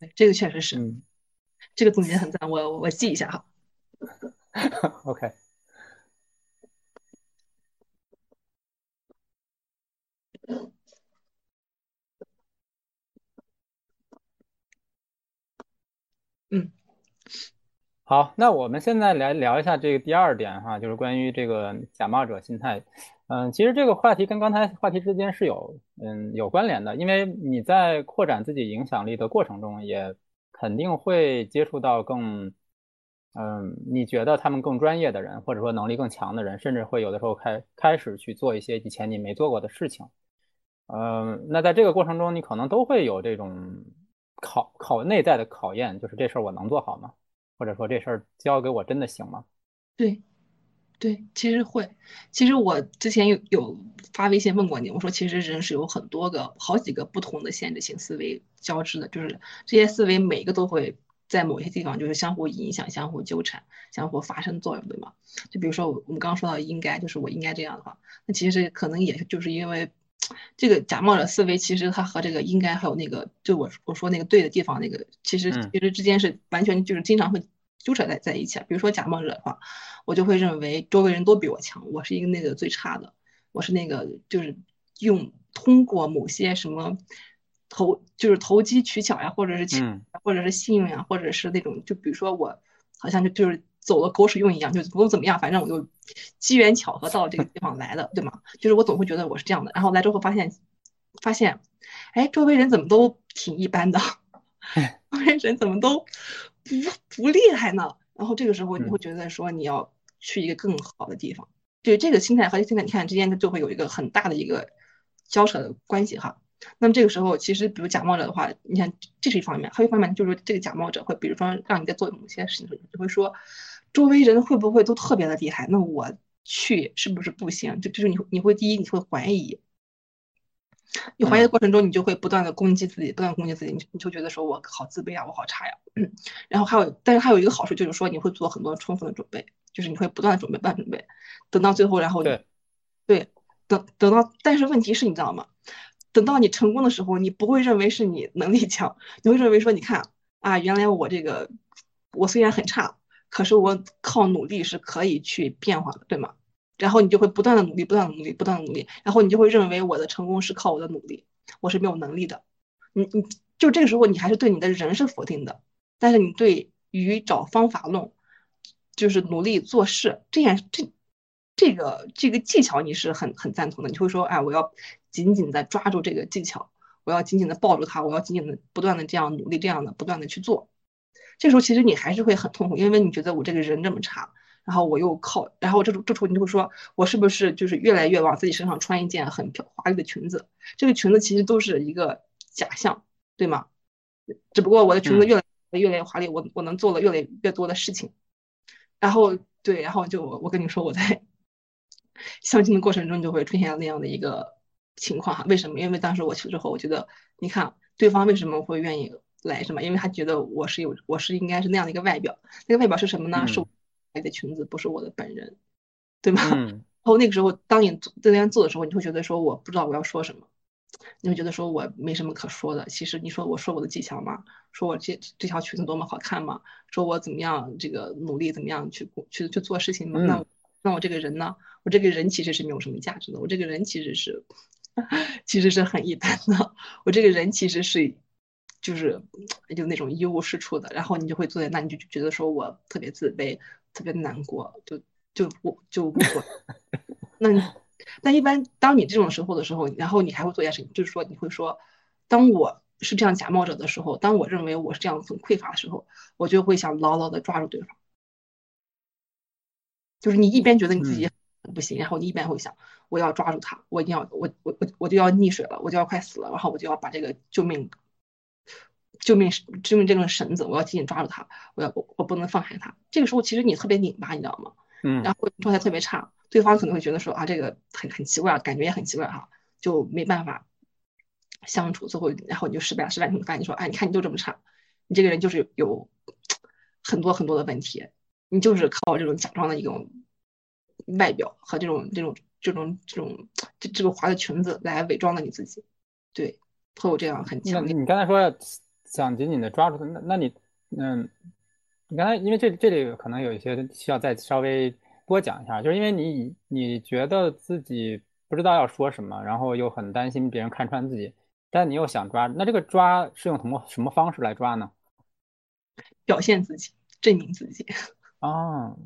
对，这个确实是，嗯，这个总结很赞，我我记一下哈。OK。嗯。好，那我们现在来聊一下这个第二点哈，就是关于这个假冒者心态。嗯，其实这个话题跟刚才话题之间是有嗯有关联的，因为你在扩展自己影响力的过程中，也肯定会接触到更嗯你觉得他们更专业的人，或者说能力更强的人，甚至会有的时候开开始去做一些以前你没做过的事情。嗯，那在这个过程中，你可能都会有这种考考内在的考验，就是这事儿我能做好吗？或者说这事儿交给我真的行吗？对，对，其实会。其实我之前有有发微信问过你，我说其实人是有很多个、好几个不同的限制性思维交织的，就是这些思维每个都会在某些地方就是相互影响、相互纠缠、相互发生作用，对吗？就比如说我们刚刚说到应该，就是我应该这样的话，那其实可能也就是因为这个假冒者思维，其实它和这个应该还有那个就我我说那个对的地方那个，其实其实之间是完全就是经常会。纠缠在在一起比如说假冒者的话，我就会认为周围人都比我强，我是一个那个最差的，我是那个就是用通过某些什么投就是投机取巧呀，或者是嗯，或者是幸运呀，或者是那种就比如说我好像就就是走了狗屎运一样，就不用怎么样，反正我就机缘巧合到这个地方来的，对吗？就是我总会觉得我是这样的，然后来之后发现发现，哎，周围人怎么都挺一般的，周围人怎么都。不不厉害呢，然后这个时候你会觉得说你要去一个更好的地方，对这个心态和心态你看之间就会有一个很大的一个交扯的关系哈。那么这个时候其实比如假冒者的话，你看这是一方面，还有一方面就是这个假冒者会比如说让你在做某些事情的时候，就会说周围人会不会都特别的厉害，那我去是不是不行？就就是你你会第一你会怀疑。你怀疑的过程中，你就会不断的攻击自己，不断攻击自己，你你就觉得说我好自卑啊，我好差呀。然后还有，但是还有一个好处就是说，你会做很多充分的准备，就是你会不断的准备，不断准备，等到最后，然后对，对，等等到，但是问题是你知道吗？等到你成功的时候，你不会认为是你能力强，你会认为说，你看啊，原来我这个我虽然很差，可是我靠努力是可以去变化的，对吗？然后你就会不断的努力，不断的努力，不断的努力，然后你就会认为我的成功是靠我的努力，我是没有能力的。你你就这个时候，你还是对你的人是否定的，但是你对于找方法论，就是努力做事这件这这个这个技巧，你是很很赞同的。你会说，哎，我要紧紧的抓住这个技巧，我要紧紧的抱住它，我要紧紧的不断的这样努力，这样的不断的去做。这时候其实你还是会很痛苦，因为你觉得我这个人这么差。然后我又靠，然后这种这时候你就会说，我是不是就是越来越往自己身上穿一件很漂华丽的裙子？这个裙子其实都是一个假象，对吗？只不过我的裙子越来越来越华丽，我我能做了越来越多的事情。然后对，然后就我跟你说，我在 相亲的过程中就会出现那样的一个情况哈。为什么？因为当时我去之后，我觉得你看对方为什么会愿意来，什么？因为他觉得我是有，我是应该是那样的一个外表。那个外表是什么呢？是。的裙子不是我的本人，对吗？然后那个时候，当你在那边做的时候，你会觉得说我不知道我要说什么，你会觉得说我没什么可说的。其实你说我说我的技巧吗？说我这这条裙子多么好看吗？说我怎么样这个努力怎么样去去去做事情吗？那那我这个人呢？我这个人其实是没有什么价值的。我这个人其实是 其实是很一般的。我这个人其实是就是就那种一无是处的。然后你就会坐在那，你就觉得说我特别自卑。特别难过，就就我就不说。那那一般当你这种时候的时候，然后你还会做一件事情，就是说你会说，当我是这样假冒者的时候，当我认为我是这样很匮乏的时候，我就会想牢牢的抓住对方。就是你一边觉得你自己不行，然后你一边会想，我要抓住他，我一定要我我我我就要溺水了，我就要快死了，然后我就要把这个救命。救命救命这根绳子，我要紧紧抓住他，我要我我不能放开他。这个时候其实你特别拧巴，你知道吗？嗯。然后状态特别差，对方可能会觉得说啊，这个很很奇怪，感觉也很奇怪哈，就没办法相处。最后，然后你就失败了，失败你发现？你说，哎，你看你就这么差，你这个人就是有 很多很多的问题，你就是靠这种假装的一种外表和这种这种这种这种这这个滑的裙子来伪装的你自己，对，会有这样很强烈。你刚才说。想紧紧的抓住他，那那你，嗯，你刚才因为这这里可能有一些需要再稍微多讲一下，就是因为你你觉得自己不知道要说什么，然后又很担心别人看穿自己，但你又想抓，那这个抓是用什么什么方式来抓呢？表现自己，证明自己。哦，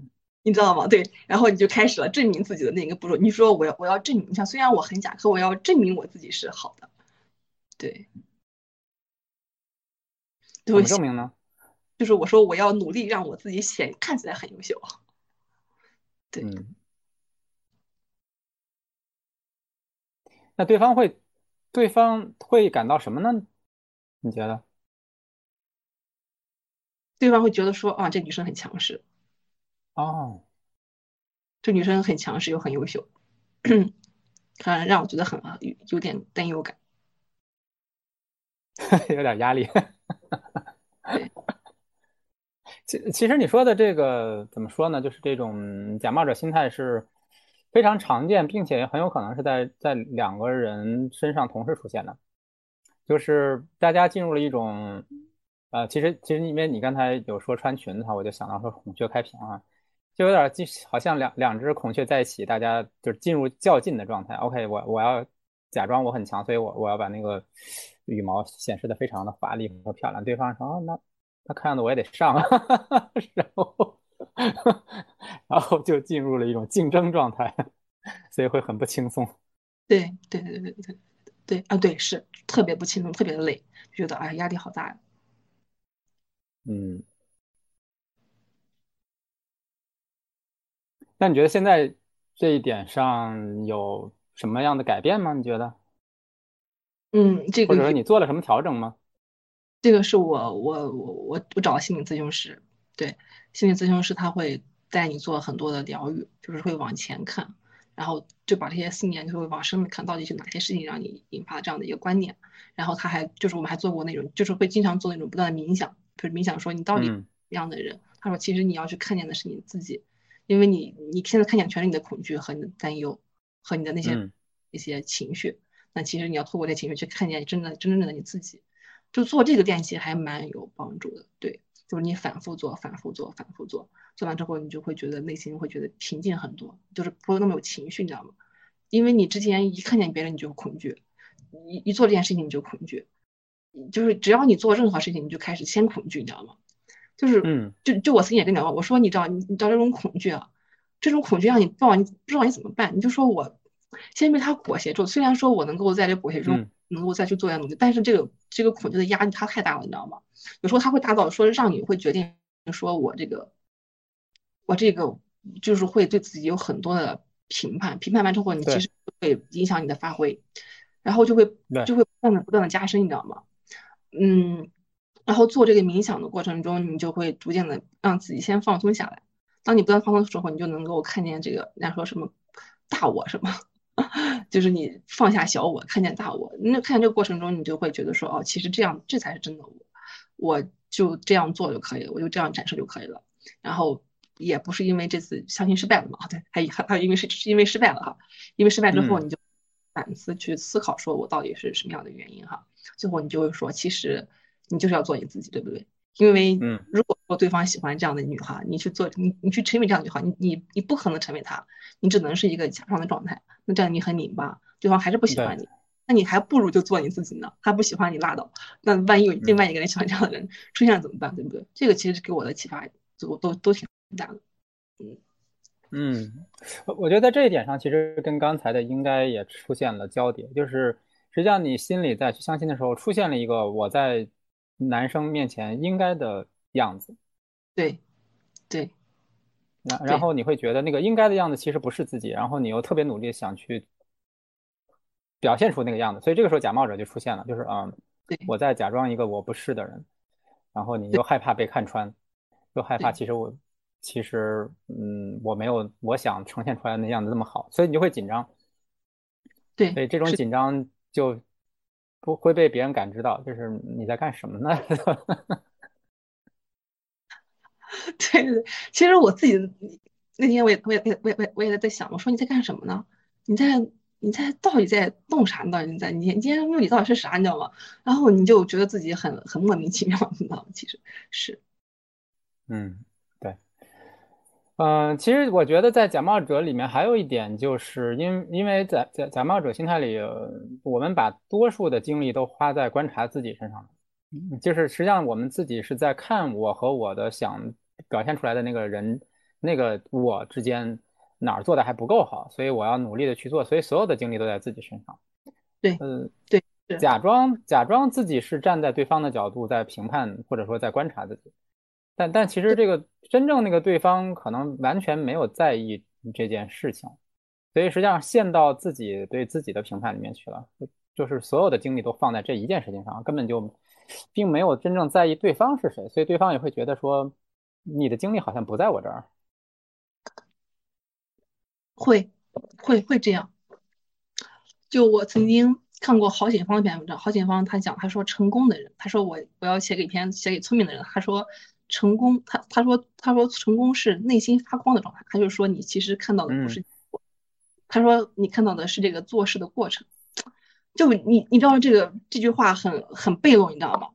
你知道吗？对，然后你就开始了证明自己的那个步骤。你说我要我要证明一下，虽然我很假，可我要证明我自己是好的。对。怎么证明呢？就是我说我要努力让我自己显看起来很优秀。对。那对方会，对方会感到什么呢？你觉得？对方会觉得说啊，这女生很强势。哦。这女生很强势又很优秀，能让我觉得很有有点担忧感，有点压力。其其实你说的这个怎么说呢？就是这种假冒者心态是非常常见，并且很有可能是在在两个人身上同时出现的。就是大家进入了一种，呃，其实其实因为你刚才有说穿裙子哈，我就想到说孔雀开屏啊，就有点就好像两两只孔雀在一起，大家就是进入较劲的状态。OK，我我要假装我很强，所以我我要把那个羽毛显示的非常的华丽和漂亮。对方说哦，那那看样子我也得上，然后然后就进入了一种竞争状态，所以会很不轻松。对对对对对。对啊，对，是特别不轻松，特别的累，觉得哎，压力好大呀。嗯，那你觉得现在这一点上有什么样的改变吗？你觉得？嗯，这个或者说你做了什么调整吗？这个是我我我我我找了心理咨询师，对，心理咨询师他会带你做很多的疗愈，就是会往前看。然后就把这些信念就会往深里看，到底是哪些事情让你引发这样的一个观念。然后他还就是我们还做过那种，就是会经常做那种不断的冥想，就是冥想说你到底什么样的人。他说其实你要去看见的是你自己，因为你你现在看见全是你的恐惧和你的担忧和你的那些一些情绪。那其实你要透过这情绪去看见真的真正的你自己。就做这个练习还蛮有帮助的，对，就是你反复做，反复做，反复做。做完之后，你就会觉得内心会觉得平静很多，就是不会那么有情绪，你知道吗？因为你之前一看见别人你就恐惧，一一做这件事情你就恐惧，就是只要你做任何事情你就开始先恐惧，你知道吗？就是，嗯，就就我曾经也跟你讲过，我说你知道，你你知道这种恐惧啊，这种恐惧让你不知道你不知道你怎么办，你就说我先被他裹挟住，虽然说我能够在这裹挟中能够再去做点努力，但是这个这个恐惧的压力它太大了，你知道吗？有时候他会大到说让你会决定说我这个。我这个就是会对自己有很多的评判，评判完之后，你其实会影响你的发挥，然后就会就会不断的不断的加深，你知道吗？嗯，然后做这个冥想的过程中，你就会逐渐的让自己先放松下来。当你不断放松的时候，你就能够看见这个，人家说什么大我什么，就是你放下小我，看见大我。那看见这个过程中，你就会觉得说，哦，其实这样这才是真的我，我就这样做就可以了，我就这样展示就可以了，然后。也不是因为这次相亲失败了嘛？对，还还还因为是是因为失败了哈，因为失败之后你就反思去思考，说我到底是什么样的原因哈？最后你就会说，其实你就是要做你自己，对不对？因为嗯，如果说对方喜欢这样的女孩，你去做你你去成为这样的女孩，你你你不可能成为她，你只能是一个假装的状态。那这样你很拧巴，对方还是不喜欢你，那你还不如就做你自己呢。他不喜欢你拉倒，那万一有另外一个人喜欢这样的人出现了怎么办？对不对？这个其实给我的启发都都都挺。大的，嗯嗯，我我觉得在这一点上，其实跟刚才的应该也出现了交叠，就是实际上你心里在去相亲的时候，出现了一个我在男生面前应该的样子，对对，然然后你会觉得那个应该的样子其实不是自己，然后你又特别努力想去表现出那个样子，所以这个时候假冒者就出现了，就是嗯，我在假装一个我不是的人，然后你又害怕被看穿，又害怕其实我。其实，嗯，我没有我想呈现出来的样子那么好，所以你就会紧张。对，所以这种紧张就不会被别人感知到，就是你在干什么呢？对 对对，其实我自己那天我也我也我也我也我也在想，我说你在干什么呢？你在你在到底在弄啥呢？你在你今天目的到底是啥？你知道吗？然后你就觉得自己很很莫名其妙，你知道吗？其实是，嗯。嗯，其实我觉得在假冒者里面还有一点，就是因因为在假假冒者心态里，我们把多数的精力都花在观察自己身上，就是实际上我们自己是在看我和我的想表现出来的那个人那个我之间哪儿做的还不够好，所以我要努力的去做，所以所有的精力都在自己身上。对，嗯，对，假装假装自己是站在对方的角度在评判或者说在观察自己。但但其实这个真正那个对方可能完全没有在意这件事情，所以实际上陷到自己对自己的评判里面去了，就是所有的精力都放在这一件事情上，根本就并没有真正在意对方是谁，所以对方也会觉得说你的精力好像不在我这儿。会会会这样。就我曾经看过郝景芳一篇文章，郝景芳他讲，他说成功的人，他说我我要写给一篇写给聪明的人，他说成功，他他说他说成功是内心发光的状态，他就说你其实看到的不是，他说你看到的是这个做事的过程。就你你知道这个这句话很很被动，你知道吗？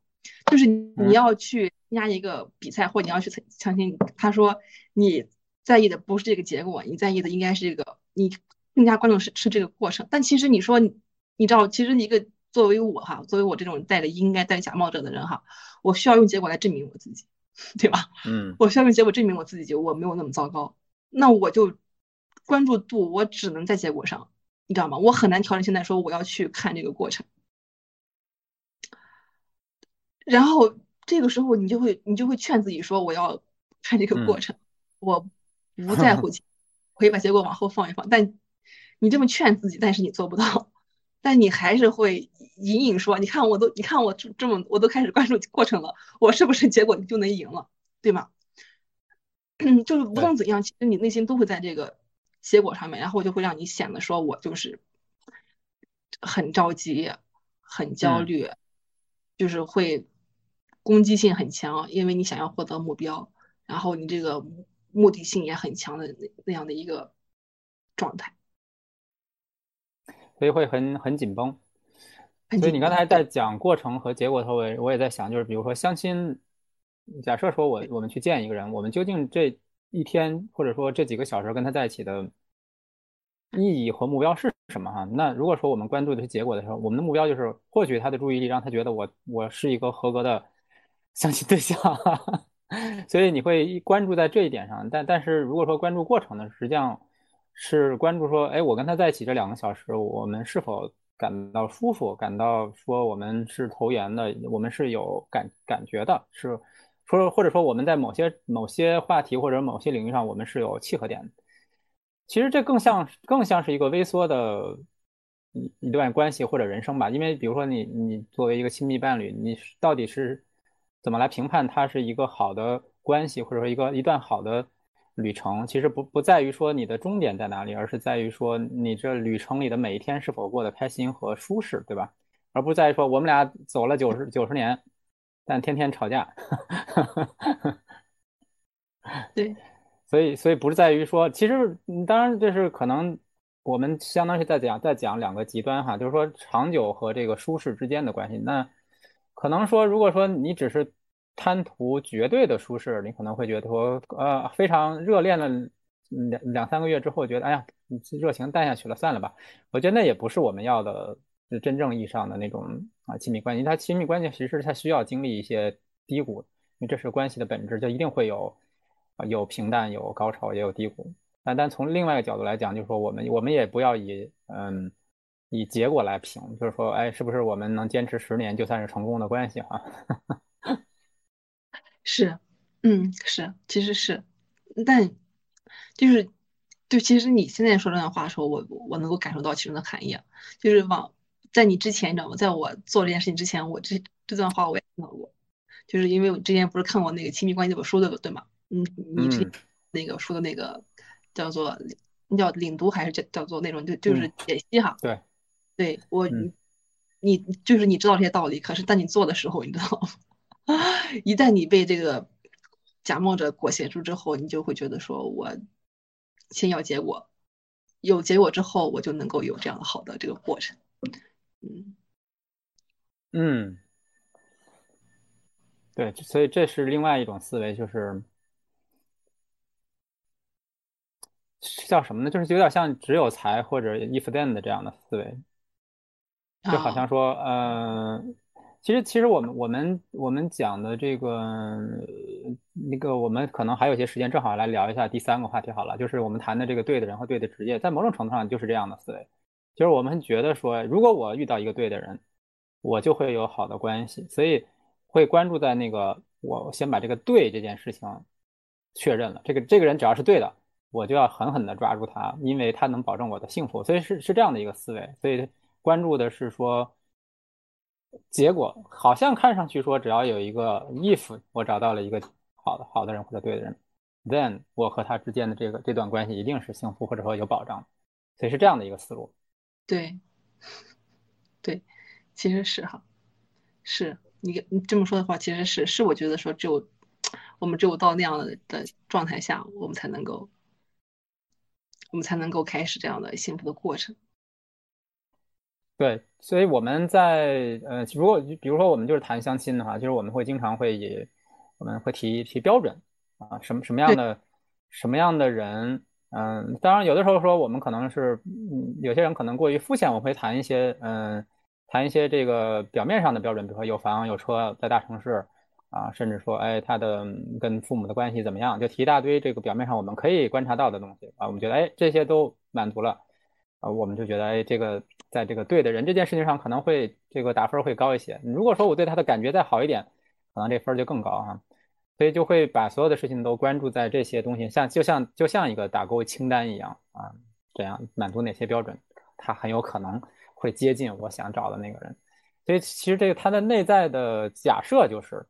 就是你要去参加一个比赛，或你要去相信他说你在意的不是这个结果，你在意的应该是这个你。更加关注是是这个过程，但其实你说你你知道，其实一个作为我哈，作为我这种戴着应该戴假冒者的人哈，我需要用结果来证明我自己，对吧？嗯，我需要用结果证明我自己，我没有那么糟糕。那我就关注度我只能在结果上，你知道吗？我很难调整。现在说我要去看这个过程，然后这个时候你就会你就会劝自己说我要看这个过程，我不在乎，可以把结果往后放一放，但。你这么劝自己，但是你做不到，但你还是会隐隐说：“你看，我都，你看我这这么，我都开始关注过程了，我是不是结果就能赢了，对吗？”就是无论怎样，其实你内心都会在这个结果上面，然后就会让你显得说我就是很着急、很焦虑，就是会攻击性很强，因为你想要获得目标，然后你这个目的性也很强的那那样的一个状态。所以会很很紧绷，所以你刚才在讲过程和结果的时候，我也在想，就是比如说相亲，假设说我我们去见一个人，我们究竟这一天或者说这几个小时跟他在一起的意义和目标是什么？哈，那如果说我们关注的是结果的时候，我们的目标就是获取他的注意力，让他觉得我我是一个合格的相亲对象，所以你会关注在这一点上。但但是如果说关注过程呢，实际上。是关注说，哎，我跟他在一起这两个小时，我们是否感到舒服？感到说我们是投缘的，我们是有感感觉的，是说或者说我们在某些某些话题或者某些领域上，我们是有契合点。其实这更像更像是一个微缩的一一段关系或者人生吧。因为比如说你你作为一个亲密伴侣，你到底是怎么来评判他是一个好的关系，或者说一个一段好的？旅程其实不不在于说你的终点在哪里，而是在于说你这旅程里的每一天是否过得开心和舒适，对吧？而不在于说我们俩走了九十九十年，但天天吵架。对，所以所以不是在于说，其实当然这是可能我们相当于在讲在讲两个极端哈，就是说长久和这个舒适之间的关系。那可能说如果说你只是。贪图绝对的舒适，你可能会觉得说，呃，非常热恋了两两三个月之后，觉得，哎呀，热情淡下去了，算了吧。我觉得那也不是我们要的，是真正意义上的那种啊亲密关系。它亲密关系其实它需要经历一些低谷，因为这是关系的本质，就一定会有有平淡，有高潮，也有低谷。但但从另外一个角度来讲，就是说我们我们也不要以嗯以结果来评，就是说，哎，是不是我们能坚持十年就算是成功的关系哈？是，嗯，是，其实是，但就是，就其实你现在说这段话的时候，我我能够感受到其中的含义，就是往在你之前，你知道吗？在我做这件事情之前，我这这段话我也看到过，就是因为我之前不是看过那个《亲密关系》这本书的，对吗？嗯，你之前那个书的那个叫做叫领读还是叫叫做那种就就是解析哈？对，对我你就是你知道这些道理，可是当你做的时候，你知道吗？一旦你被这个假冒者裹挟住之后，你就会觉得说，我先要结果，有结果之后，我就能够有这样的好的这个过程。嗯嗯，对，所以这是另外一种思维，就是叫什么呢？就是有点像只有才或者 if then 的这样的思维，就好像说，嗯。其实，其实我们我们我们讲的这个那个，我们可能还有些时间，正好来聊一下第三个话题好了，就是我们谈的这个对的人和对的职业，在某种程度上就是这样的思维，就是我们觉得说，如果我遇到一个对的人，我就会有好的关系，所以会关注在那个我先把这个对这件事情确认了，这个这个人只要是对的，我就要狠狠的抓住他，因为他能保证我的幸福，所以是是这样的一个思维，所以关注的是说。结果好像看上去说，只要有一个 if，我找到了一个好的好的人或者对的人，，then 我和他之间的这个这段关系一定是幸福或者说有保障，所以是这样的一个思路。对，对，其实是哈，是你你这么说的话，其实是是我觉得说只有我们只有到那样的的状态下，我们才能够，我们才能够开始这样的幸福的过程。对，所以我们在呃，如果比如说我们就是谈相亲的话，就是我们会经常会以我们会提提标准啊，什么什么样的什么样的人，嗯，当然有的时候说我们可能是嗯，有些人可能过于肤浅，我会谈一些嗯，谈一些这个表面上的标准，比如说有房有车，在大城市啊，甚至说哎他的跟父母的关系怎么样，就提一大堆这个表面上我们可以观察到的东西啊，我们觉得哎这些都满足了。啊，我们就觉得，哎，这个在这个对的人这件事情上可能会这个打分会高一些。如果说我对他的感觉再好一点，可能这分就更高哈。所以就会把所有的事情都关注在这些东西，像就像就像一个打勾清单一样啊，这样满足哪些标准，他很有可能会接近我想找的那个人。所以其实这个他的内在的假设就是，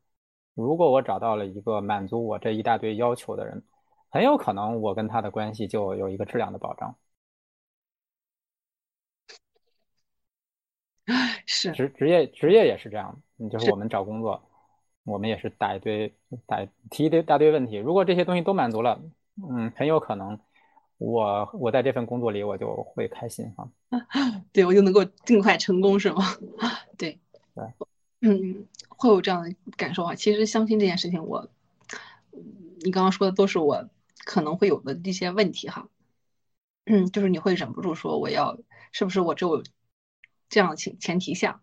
如果我找到了一个满足我这一大堆要求的人，很有可能我跟他的关系就有一个质量的保障。是职职业职业也是这样，就是我们找工作，我们也是打一堆打提一堆大堆问题。如果这些东西都满足了，嗯，很有可能我我在这份工作里我就会开心哈。对，我就能够尽快成功是吗？对对，嗯，会有这样的感受啊。其实相亲这件事情，我你刚刚说的都是我可能会有的一些问题哈。嗯，就是你会忍不住说我要是不是我只有。这样的前前提下，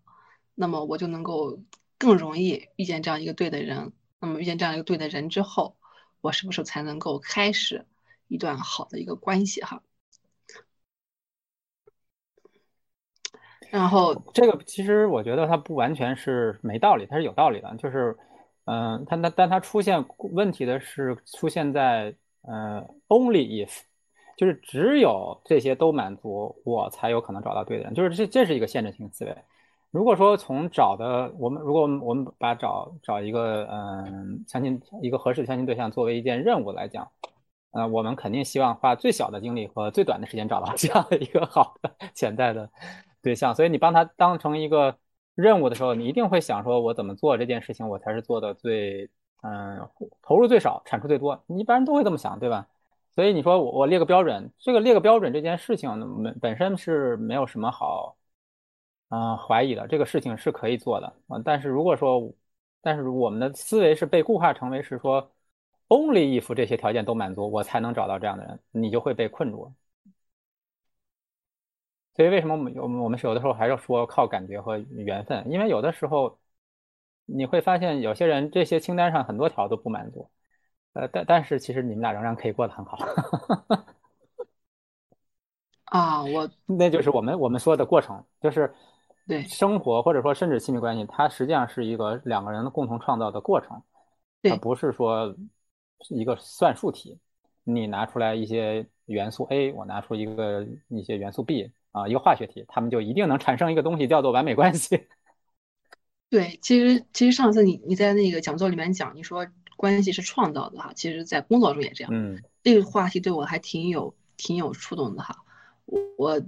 那么我就能够更容易遇见这样一个对的人。那么遇见这样一个对的人之后，我是不是才能够开始一段好的一个关系？哈。然后这个其实我觉得它不完全是没道理，它是有道理的。就是，嗯，它那但它出现问题的是出现在呃，only if。就是只有这些都满足，我才有可能找到对的人。就是这，这是一个限制性思维。如果说从找的我们，如果我们把找找一个嗯相亲一个合适的相亲对象作为一件任务来讲，呃，我们肯定希望花最小的精力和最短的时间找到 这样的一个好的潜在的对象。所以你帮他当成一个任务的时候，你一定会想说，我怎么做这件事情，我才是做的最嗯投入最少，产出最多。一般人都会这么想，对吧？所以你说我我列个标准，这个列个标准这件事情本本身是没有什么好啊怀疑的，这个事情是可以做的啊。但是如果说，但是我们的思维是被固化成为是说，only if 这些条件都满足，我才能找到这样的人，你就会被困住。所以为什么我们我们有的时候还是说靠感觉和缘分？因为有的时候你会发现有些人这些清单上很多条都不满足。呃，但但是其实你们俩仍然可以过得很好。啊，我 那就是我们我们说的过程，就是对生活或者说甚至亲密关系，它实际上是一个两个人共同创造的过程，它不是说一个算术题。你拿出来一些元素 A，我拿出一个一些元素 B 啊，一个化学题，他们就一定能产生一个东西叫做完美关系。对，其实其实上次你你在那个讲座里面讲，你说。关系是创造的哈，其实，在工作中也这样。嗯，这个话题对我还挺有挺有触动的哈。我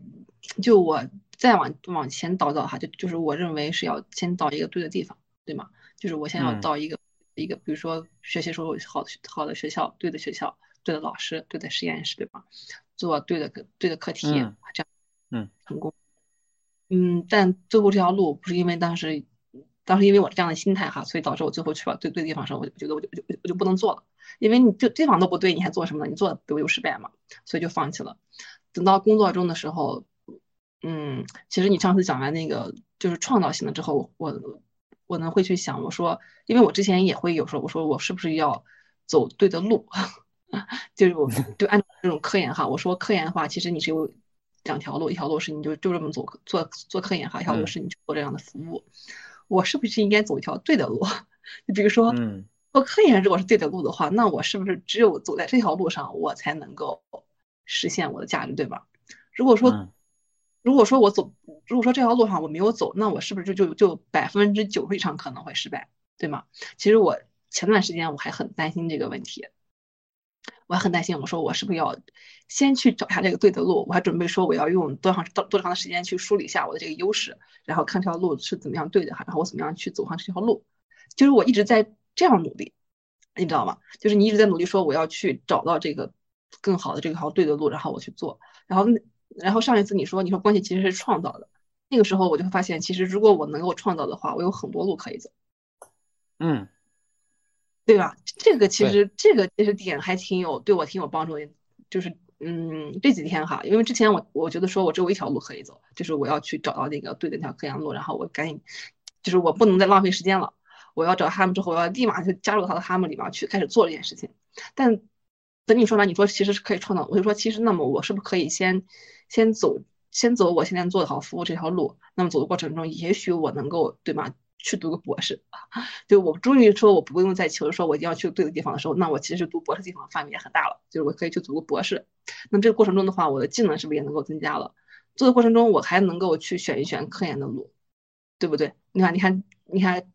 就我再往往前倒倒哈，就就是我认为是要先到一个对的地方，对吗？就是我先要到一个一个，比如说学习时候好好的学校，对的学校，对的老师，对的实验室，对吧？做对的对的课题，这样嗯成功。嗯，但最后这条路不是因为当时。当时因为我这样的心态哈，所以导致我最后去了对对地方时候，我就觉得我就我就我就不能做了，因为你就地方都不对，你还做什么呢？你做的不就失败嘛？所以就放弃了。等到工作中的时候，嗯，其实你上次讲完那个就是创造性的之后，我我呢会去想，我说，因为我之前也会有时候我说我是不是要走对的路，就是我 就按照这种科研哈，我说科研的话，其实你是有两条路，一条路是你就就这么走做做科研哈，一条路是你去做这样的服务。我是不是应该走一条对的路？就比如说，做科研如果是对的路的话，那我是不是只有走在这条路上，我才能够实现我的价值，对吧？如果说，如果说我走，如果说这条路上我没有走，那我是不是就就就百分之九十以上可能会失败，对吗？其实我前段时间我还很担心这个问题，我还很担心，我说我是不是要先去找一下这个对的路？我还准备说我要用多长多多长的时间去梳理一下我的这个优势，然后看这条路是怎么样对的，然后我怎么样去走上这条路。就是我一直在这样努力，你知道吗？就是你一直在努力说我要去找到这个更好的这条对的路，然后我去做。然后然后上一次你说你说关系其实是创造的，那个时候我就会发现，其实如果我能够创造的话，我有很多路可以走。嗯。对吧？这个其实这个其实点还挺有对我挺有帮助的，就是嗯这几天哈，因为之前我我觉得说我只有一条路可以走，就是我要去找到那个对的那条科研路，然后我赶紧就是我不能再浪费时间了，我要找他们之后，我要立马就加入到他们里面去开始做这件事情。但等你说完，你说其实是可以创造，我就说其实那么我是不是可以先先走先走我现在做的好服务这条路？那么走的过程中，也许我能够对吗？去读个博士，就我终于说我不用再求说我一定要去对的地方的时候，那我其实读博士地方范围也很大了，就是我可以去读个博士。那这个过程中的话，我的技能是不是也能够增加了？做的过程中，我还能够去选一选科研的路，对不对？你看，你看，你看，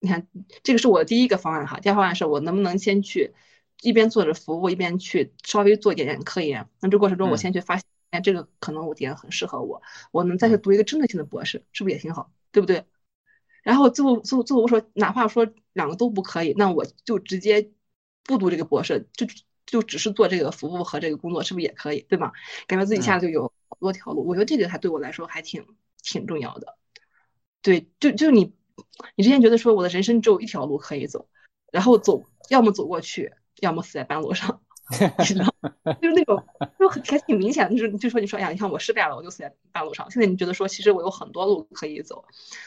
你看，这个是我的第一个方案哈。第二方案是我能不能先去一边做着服务，一边去稍微做一点点科研？那这过程中，我先去发现，哎，这个可能我点很适合我，我能再去读一个针对性的博士，是不是也挺好？对不对？然后最后最后最后我说，哪怕说两个都不可以，那我就直接不读这个博士，就就只是做这个服务和这个工作，是不是也可以，对吗？感觉自己一下子就有好多条路，我觉得这个还对我来说还挺挺重要的。对，就就你你之前觉得说我的人生只有一条路可以走，然后走要么走过去，要么死在半路上。知道，就是那种，就很还挺明显的，就是就说你说，哎呀，你看我失败了，我就死在大路上。现在你觉得说，其实我有很多路可以走，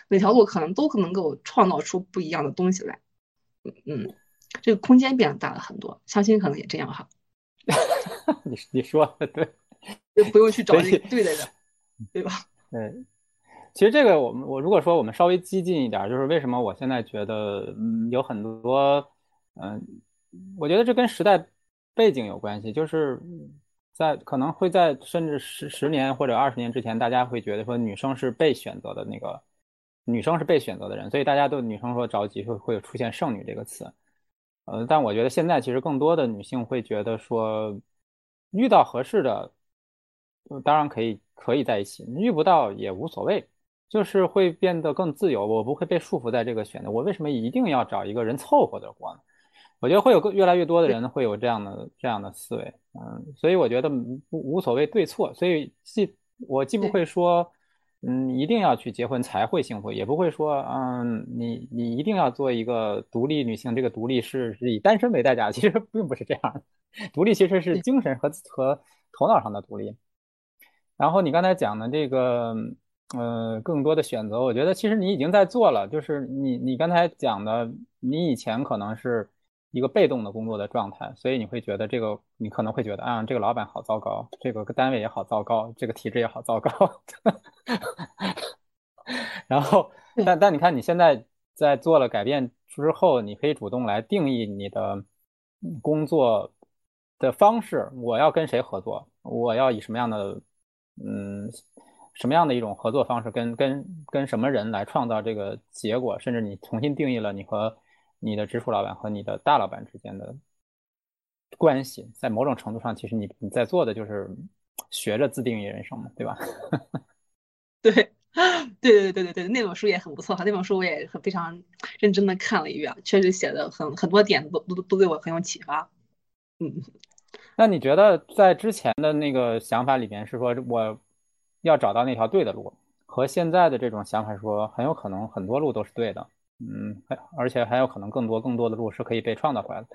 每条路可能都能够创造出不一样的东西来。嗯嗯，这个空间变大了很多，相亲可能也这样哈。你你说的对，就不用去找那个对的人，对吧？对，其实这个我们我如果说我们稍微激进一点，就是为什么我现在觉得嗯有很多嗯，我觉得这跟时代。背景有关系，就是在可能会在甚至十十年或者二十年之前，大家会觉得说女生是被选择的那个，女生是被选择的人，所以大家都女生说着急会会出现剩女这个词。呃，但我觉得现在其实更多的女性会觉得说，遇到合适的，当然可以可以在一起，遇不到也无所谓，就是会变得更自由。我不会被束缚在这个选择，我为什么一定要找一个人凑合着过呢？我觉得会有个越来越多的人会有这样的这样的思维，嗯，所以我觉得无无所谓对错，所以既我既不会说，嗯，一定要去结婚才会幸福，也不会说，嗯，你你一定要做一个独立女性，这个独立是是以单身为代价，其实 并不是这样，独立其实是精神和和头脑上的独立。然后你刚才讲的这个，呃，更多的选择，我觉得其实你已经在做了，就是你你刚才讲的，你以前可能是。一个被动的工作的状态，所以你会觉得这个，你可能会觉得啊，这个老板好糟糕，这个单位也好糟糕，这个体制也好糟糕。然后，但但你看你现在在做了改变之后，你可以主动来定义你的工作的方式。我要跟谁合作？我要以什么样的嗯什么样的一种合作方式，跟跟跟什么人来创造这个结果？甚至你重新定义了你和。你的直属老板和你的大老板之间的关系，在某种程度上，其实你你在做的就是学着自定义人生嘛，对吧？对，对对对对对对，那本书也很不错哈，那本书我也很非常认真的看了一遍，确实写的很很多点都都都对我很有启发。嗯，那你觉得在之前的那个想法里面是说我要找到那条对的路，和现在的这种想法说很有可能很多路都是对的？嗯，还而且还有可能更多更多的路是可以被创造出来的。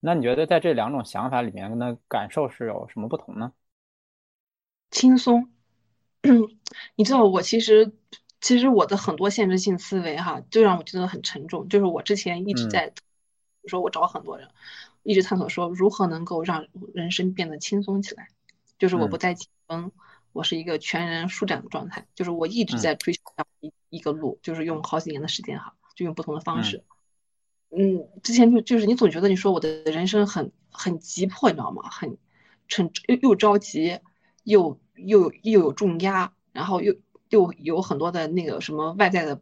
那你觉得在这两种想法里面，那感受是有什么不同呢？轻松，你知道我其实其实我的很多限制性思维哈，就让我觉得很沉重。就是我之前一直在说，我找很多人，一直探索说如何能够让人生变得轻松起来。就是我不再紧绷，我是一个全人舒展的状态。就是我一直在追求一一个路，就是用好几年的时间哈。就用不同的方式，嗯，之前就就是你总觉得你说我的人生很很急迫，你知道吗？很，很又又着急，又又又有重压，然后又又有很多的那个什么外在的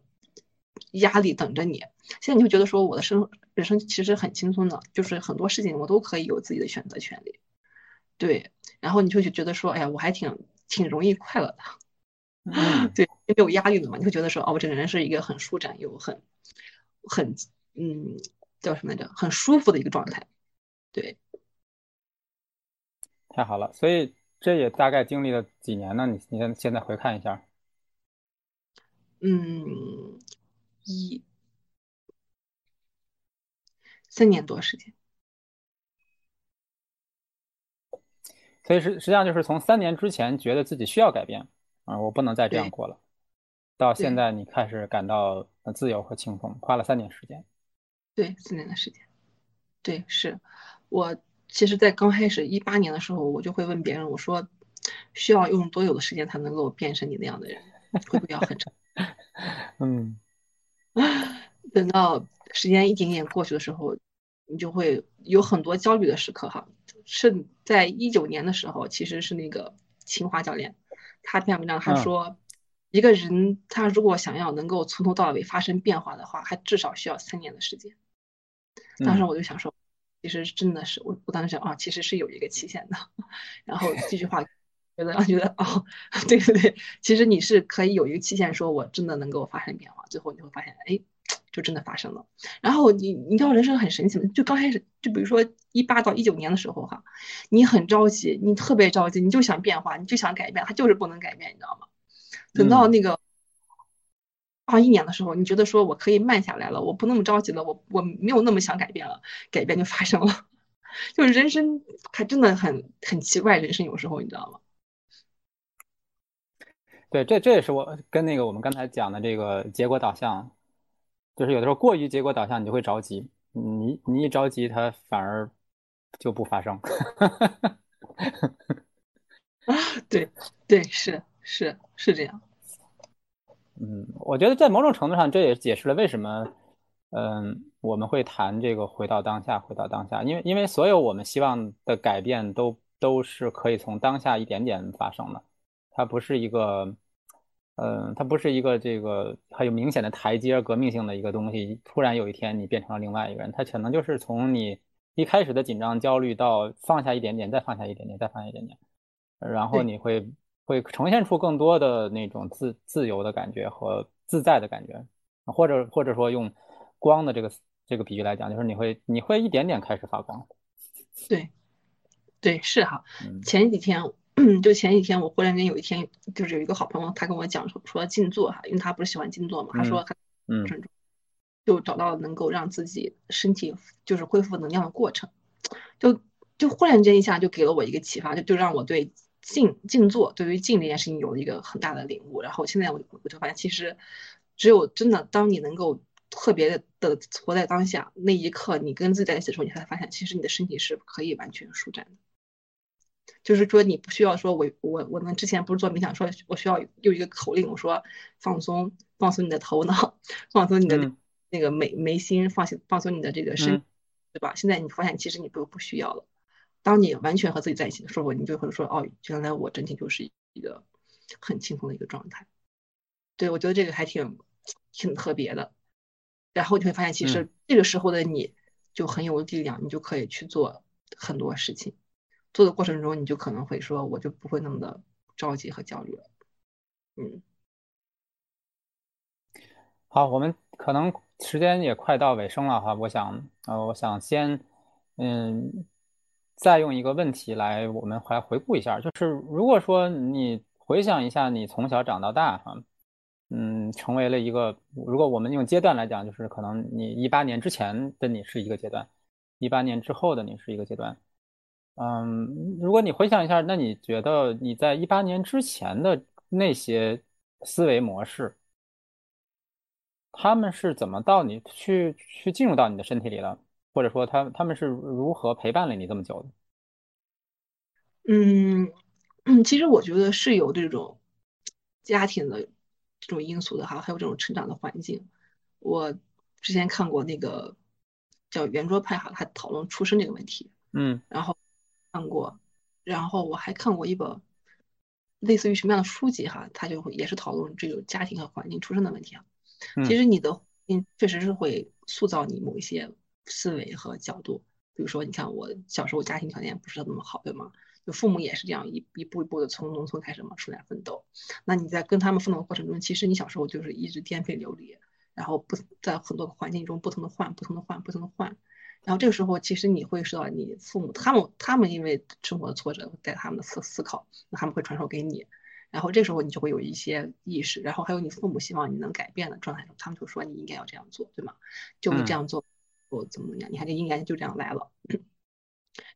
压力等着你。现在你会觉得说我的生人生其实很轻松的，就是很多事情我都可以有自己的选择权利。对，然后你就会觉得说，哎呀，我还挺挺容易快乐的。对，没有压力的嘛，你会觉得说，哦，我这个人是一个很舒展又很很嗯叫什么来着，很舒服的一个状态。对，太好了，所以这也大概经历了几年呢？你你现现在回看一下，嗯，一三年多时间。所以实实际上就是从三年之前觉得自己需要改变啊，我不能再这样过了，到现在你开始感到自由和轻松，花了三年时间。对，四年的时间。对，是我其实，在刚开始一八年的时候，我就会问别人，我说需要用多久的时间才能够变成你那样的人？会不会要很长？嗯，等到时间一点点过去的时候，你就会有很多焦虑的时刻哈。是在一九年的时候，其实是那个清华教练，他篇文章他说，一个人他如果想要能够从头到尾发生变化的话，还至少需要三年的时间。当时我就想说，其实真的是我，我当时想啊，其实是有一个期限的。然后这句话，觉得觉得哦，对对对，其实你是可以有一个期限，说我真的能够发生变化，最后你会发现，哎，就真的发生了。然后你你知道人生很神奇吗，就刚开始，就比如说一八到一九年的时候哈，你很着急，你特别着急，你就想变化，你就想改变，它就是不能改变，你知道吗？等到那个。二一年的时候，你觉得说我可以慢下来了，我不那么着急了，我我没有那么想改变了，改变就发生了，就是人生还真的很很奇怪，人生有时候你知道吗？对，这这也是我跟那个我们刚才讲的这个结果导向，就是有的时候过于结果导向，你就会着急，你你一着急，它反而就不发生。啊，对对，是是是这样。嗯，我觉得在某种程度上，这也解释了为什么，嗯，我们会谈这个回到当下，回到当下，因为因为所有我们希望的改变都都是可以从当下一点点发生的，它不是一个，嗯，它不是一个这个很有明显的台阶，革命性的一个东西，突然有一天你变成了另外一个人，它可能就是从你一开始的紧张焦虑到放下一点点，再放下一点点，再放下一点点，然后你会。会呈现出更多的那种自自由的感觉和自在的感觉，或者或者说用光的这个这个比喻来讲，就是你会你会一点点开始发光。对，对，是哈。前几天 就前几天，我忽然间有一天，就是有一个好朋友，他跟我讲说说静坐哈，因为他不是喜欢静坐嘛，他说他嗯，就找到能够让自己身体就是恢复能量的过程，就就忽然间一下就给了我一个启发，就就让我对。静静坐对于静这件事情有了一个很大的领悟，然后现在我我就发现，其实只有真的当你能够特别的的活在当下那一刻，你跟自己在一起的时候，你才发现，其实你的身体是可以完全舒展的。就是说，你不需要说，我我我们之前不是做冥想，说我需要用一个口令，我说放松放松你的头脑，放松你的那个眉眉心，放心放松你的这个身，对吧？现在你发现，其实你不不需要了。当你完全和自己在一起的时候，你就会说：“哦，原来我整体就是一个很轻松的一个状态。”对我觉得这个还挺挺特别的。然后你会发现，其实这个时候的你就很有力量，你就可以去做很多事情。做的过程中，你就可能会说：“我就不会那么的着急和焦虑了。”嗯。好，我们可能时间也快到尾声了哈。我想，呃，我想先，嗯。再用一个问题来，我们来回顾一下，就是如果说你回想一下你从小长到大，哈，嗯，成为了一个，如果我们用阶段来讲，就是可能你一八年之前的你是一个阶段，一八年之后的你是一个阶段，嗯，如果你回想一下，那你觉得你在一八年之前的那些思维模式，他们是怎么到你去去进入到你的身体里了？或者说他他们是如何陪伴了你这么久的？嗯嗯，其实我觉得是有这种家庭的这种因素的哈，还有这种成长的环境。我之前看过那个叫圆桌派哈，他讨论出生这个问题。嗯，然后看过，然后我还看过一本类似于什么样的书籍哈，他就会也是讨论这个家庭和环境出生的问题啊。其实你的嗯确实是会塑造你某一些。思维和角度。比如说，你看我小时候家庭条件不是那么好，对吗？就父母也是这样一一步一步的从农村开始嘛出来奋斗。那你在跟他们奋斗的过程中，其实你小时候就是一直颠沛流离，然后不在很多环境中不同的换，不同的换，不同的换。然后这个时候，其实你会受到你父母他们他们因为生活的挫折带他们的思思考，那他们会传授给你。然后这时候你就会有一些意识，然后还有你父母希望你能改变的状态中，他们就说你应该要这样做，对吗？就会这样做，我怎么怎么样？你看这应该就这样来了。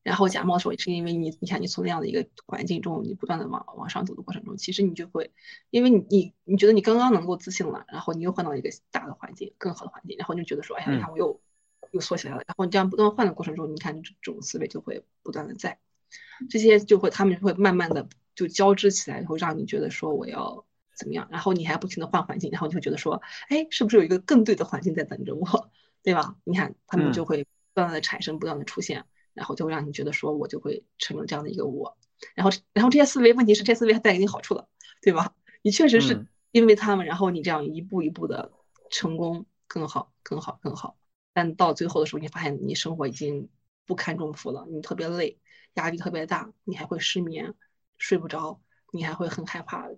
然后假冒的时候，也是因为你，你看你从那样的一个环境中，你不断的往往上走的过程中，其实你就会，因为你你你觉得你刚刚能够自信了，然后你又换到一个大的环境，更好的环境，然后你就觉得说，哎呀，你看我又又缩起来了。然后你这样不断换的过程中，你看这种思维就会不断的在，这些就会他们就会慢慢的就交织起来，会让你觉得说我要怎么样，然后你还不停的换环境，然后你会觉得说，哎，是不是有一个更对的环境在等着我，对吧？你看他们就会不断的产生，不断的出现。然后就会让你觉得说，我就会成为这样的一个我。然后，然后这些思维，问题是这些思维还带给你好处的，对吧？你确实是因为他们，然后你这样一步一步的成功，更好，更好，更好。但到最后的时候，你发现你生活已经不堪重负了，你特别累，压力特别大，你还会失眠，睡不着，你还会很害怕。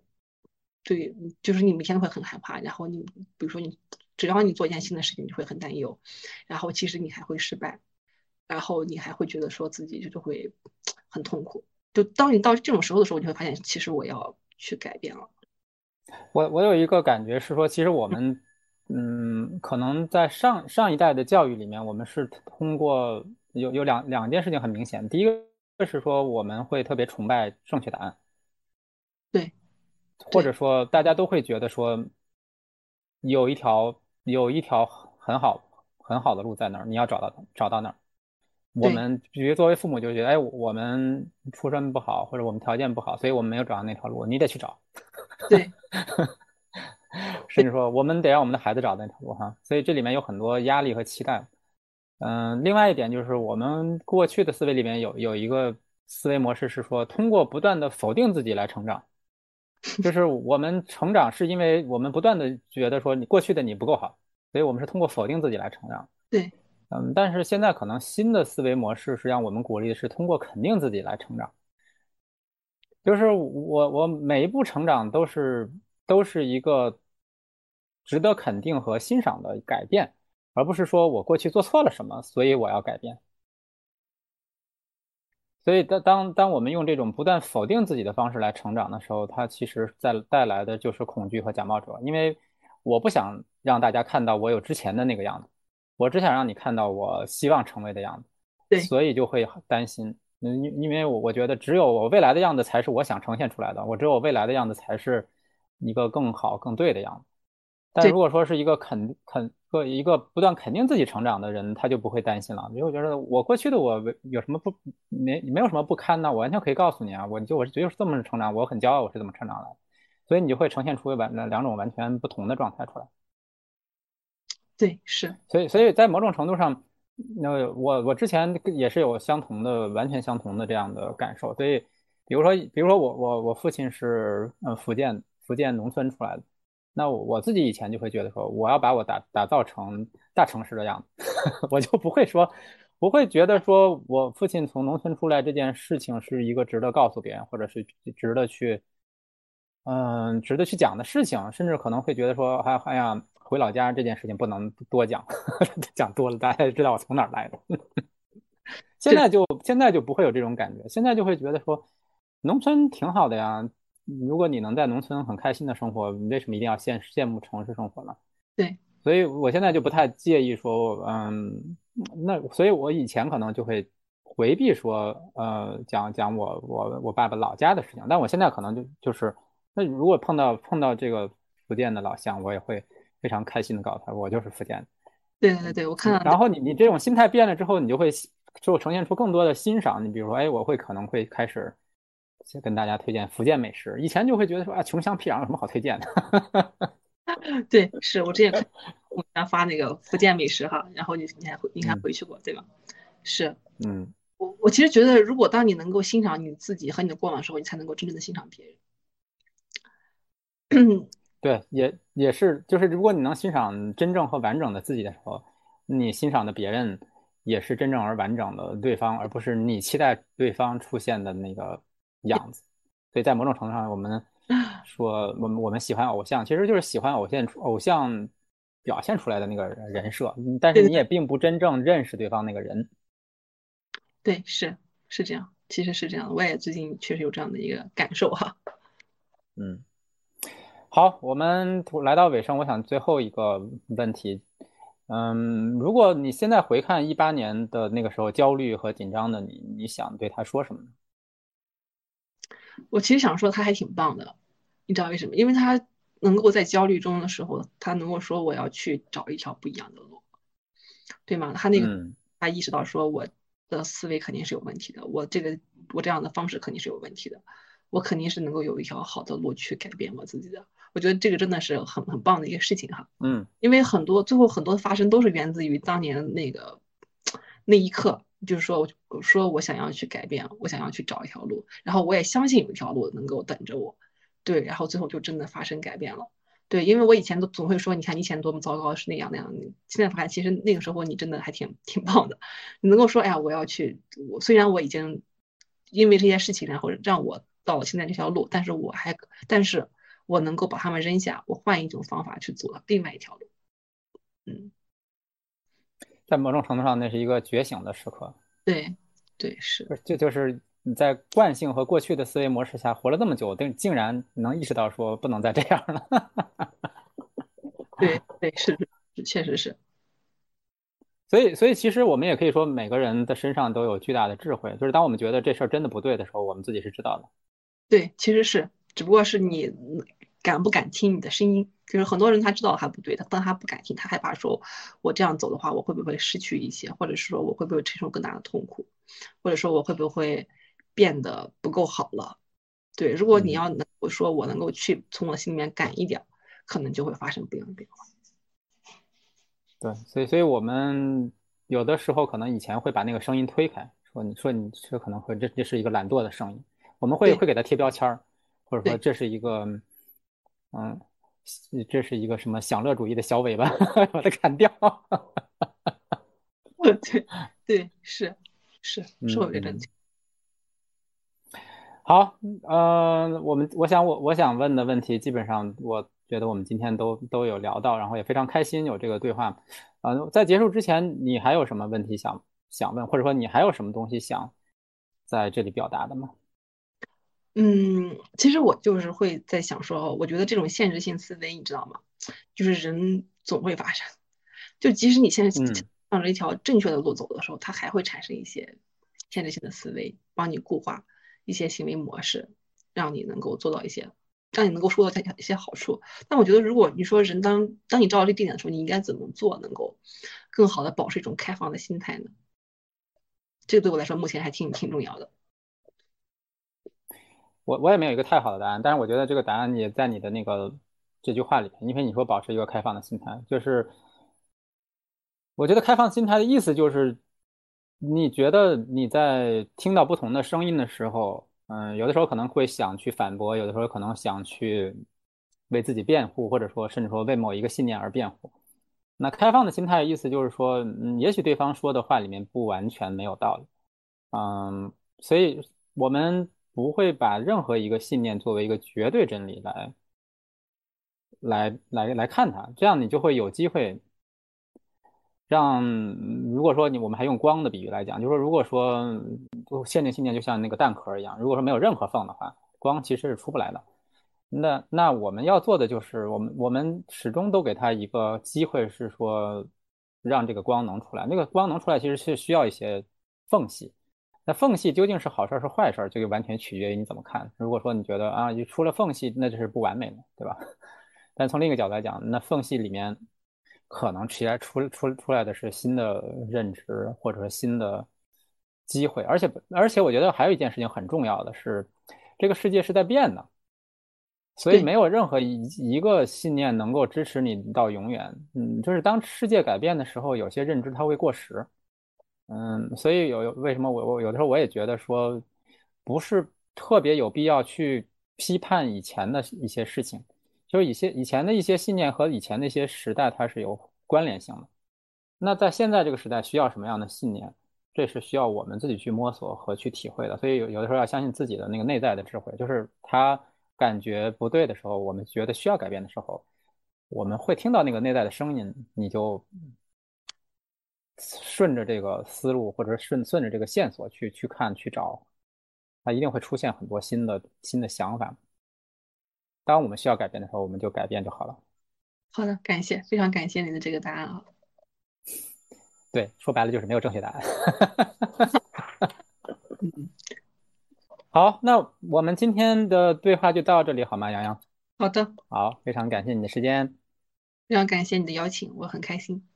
对，就是你每天都会很害怕。然后你，比如说你，只要你做一件新的事情，你会很担忧。然后其实你还会失败。然后你还会觉得说自己就就会很痛苦，就当你到这种时候的时候，你会发现其实我要去改变了。我我有一个感觉是说，其实我们 嗯，可能在上上一代的教育里面，我们是通过有有两两件事情很明显。第一个是说我们会特别崇拜正确答案，对，或者说大家都会觉得说有一条有一条很好很好的路在那儿，你要找到找到那儿。我们比如作为父母就觉得，哎，我们出身不好，或者我们条件不好，所以我们没有找到那条路，你得去找。对，甚至说我们得让我们的孩子找那条路哈。所以这里面有很多压力和期待。嗯，另外一点就是我们过去的思维里面有有一个思维模式是说，通过不断的否定自己来成长，就是我们成长是因为我们不断的觉得说你过去的你不够好，所以我们是通过否定自己来成长。对。嗯，但是现在可能新的思维模式是让我们鼓励的是通过肯定自己来成长，就是我我每一步成长都是都是一个值得肯定和欣赏的改变，而不是说我过去做错了什么，所以我要改变。所以当当当我们用这种不断否定自己的方式来成长的时候，它其实在带来的就是恐惧和假冒者，因为我不想让大家看到我有之前的那个样子。我只想让你看到我希望成为的样子，对，所以就会担心，因因为我我觉得只有我未来的样子才是我想呈现出来的，我只有我未来的样子才是一个更好更对的样子。但如果说是一个肯肯个一个不断肯定自己成长的人，他就不会担心了，因为我觉得我过去的我有什么不没没有什么不堪呢？我完全可以告诉你啊，我就我是就是这么成长，我很骄傲我是怎么成长的，所以你就会呈现出完两种完全不同的状态出来。对，是，所以，所以在某种程度上，那我我之前也是有相同的、完全相同的这样的感受。所以，比如说，比如说我我我父亲是嗯福建福建农村出来的，那我自己以前就会觉得说，我要把我打打造成大城市的样子，我就不会说，不会觉得说我父亲从农村出来这件事情是一个值得告诉别人，或者是值得去嗯值得去讲的事情，甚至可能会觉得说，哎哎呀。回老家这件事情不能多讲，讲多了大家就知道我从哪儿来的。现在就现在就不会有这种感觉，现在就会觉得说，农村挺好的呀。如果你能在农村很开心的生活，你为什么一定要羡羡慕城市生活呢？对，所以我现在就不太介意说，嗯，那所以我以前可能就会回避说，呃，讲讲我我我爸爸老家的事情。但我现在可能就就是，那如果碰到碰到这个福建的老乡，我也会。非常开心的告诉他，我就是福建的。对对对，我看到。然后你你这种心态变了之后，你就会就呈现出更多的欣赏。你比如说，哎，我会可能会开始跟大家推荐福建美食。以前就会觉得说啊，穷乡僻壤有什么好推荐的？对，是我之前我家发那个福建美食哈，然后你你还回你还回去过对吧？是，嗯，我我其实觉得，如果当你能够欣赏你自己和你的过往的时候，你才能够真正的欣赏别人。对，也也是，就是如果你能欣赏真正和完整的自己的时候，你欣赏的别人也是真正而完整的对方，而不是你期待对方出现的那个样子。所以在某种程度上，我们说我们我们喜欢偶像，其实就是喜欢偶像偶像表现出来的那个人设，但是你也并不真正认识对方那个人。对，是是这样，其实是这样的。我也最近确实有这样的一个感受哈。嗯，好，我们来到尾声，我想最后一个问题。嗯，如果你现在回看一八年的那个时候焦虑和紧张的你，你想对他说什么呢？我其实想说他还挺棒的，你知道为什么？因为他能够在焦虑中的时候，他能够说我要去找一条不一样的路，对吗？他那个他意识到说我的思维肯定是有问题的，我这个我这样的方式肯定是有问题的，我肯定是能够有一条好的路去改变我自己的。我觉得这个真的是很很棒的一个事情哈，嗯，因为很多最后很多发生都是源自于当年那个那一刻，就是说我说我想要去改变，我想要去找一条路，然后我也相信有一条路能够等着我，对，然后最后就真的发生改变了，对，因为我以前都总会说，你看你以前多么糟糕是那样那样，现在发现其实那个时候你真的还挺挺棒的，你能够说，哎呀，我要去，我虽然我已经因为这些事情然后让我到了现在这条路，但是我还但是。我能够把他们扔下，我换一种方法去走另外一条路。嗯，在某种程度上，那是一个觉醒的时刻。对，对，是。这就是你在惯性和过去的思维模式下活了这么久，但竟然能意识到说不能再这样了。对，对，是，确实是。所以，所以其实我们也可以说，每个人的身上都有巨大的智慧。就是当我们觉得这事儿真的不对的时候，我们自己是知道的。对，其实是，只不过是你。敢不敢听你的声音？就是很多人他知道他不对，他但他不敢听，他害怕说，我这样走的话，我会不会失去一些，或者是说我会不会承受更大的痛苦，或者说我会不会变得不够好了？对，如果你要能够说我能够去从我心里面赶一点，可能就会发生不一样的变化。对，所以所以我们有的时候可能以前会把那个声音推开，说你说你这可能会这这是一个懒惰的声音，我们会会给他贴标签儿，或者说这是一个。嗯，这是一个什么享乐主义的小尾巴，把它砍掉。对对是是是我这正经。好，呃，我们我想我我想问的问题，基本上我觉得我们今天都都有聊到，然后也非常开心有这个对话。呃，在结束之前，你还有什么问题想想问，或者说你还有什么东西想在这里表达的吗？嗯，其实我就是会在想说，我觉得这种限制性思维，你知道吗？就是人总会发生，就即使你现在向着一条正确的路走的时候，它还会产生一些限制性的思维，帮你固化一些行为模式，让你能够做到一些，让你能够收到一些好处。但我觉得，如果你说人当当你照到这地点的时候，你应该怎么做，能够更好的保持一种开放的心态呢？这个对我来说，目前还挺挺重要的。我我也没有一个太好的答案，但是我觉得这个答案也在你的那个这句话里面，因为你说保持一个开放的心态，就是我觉得开放心态的意思就是，你觉得你在听到不同的声音的时候，嗯，有的时候可能会想去反驳，有的时候可能想去为自己辩护，或者说甚至说为某一个信念而辩护。那开放的心态意思就是说，嗯，也许对方说的话里面不完全没有道理，嗯，所以我们。不会把任何一个信念作为一个绝对真理来，来来来看它，这样你就会有机会让，如果说你我们还用光的比喻来讲，就是说如果说限定信念就像那个蛋壳一样，如果说没有任何缝的话，光其实是出不来的。那那我们要做的就是，我们我们始终都给他一个机会，是说让这个光能出来。那个光能出来，其实是需要一些缝隙。那缝隙究竟是好事是坏事，这个完全取决于你怎么看。如果说你觉得啊，你出了缝隙，那就是不完美的，对吧？但从另一个角度来讲，那缝隙里面可能起来出出出来的是新的认知，或者说新的机会。而且而且，我觉得还有一件事情很重要的是，这个世界是在变的，所以没有任何一一个信念能够支持你到永远。嗯，就是当世界改变的时候，有些认知它会过时。嗯，所以有为什么我我有的时候我也觉得说，不是特别有必要去批判以前的一些事情，就是一些以前的一些信念和以前那些时代它是有关联性的。那在现在这个时代，需要什么样的信念？这是需要我们自己去摸索和去体会的。所以有有的时候要相信自己的那个内在的智慧，就是他感觉不对的时候，我们觉得需要改变的时候，我们会听到那个内在的声音，你就顺着这个思路，或者顺顺着这个线索去去看去找，它一定会出现很多新的新的想法。当我们需要改变的时候，我们就改变就好了。好的，感谢，非常感谢你的这个答案啊。对，说白了就是没有正确答案。嗯好，那我们今天的对话就到这里，好吗，洋洋？好的，好，非常感谢你的时间，非常感谢你的邀请，我很开心。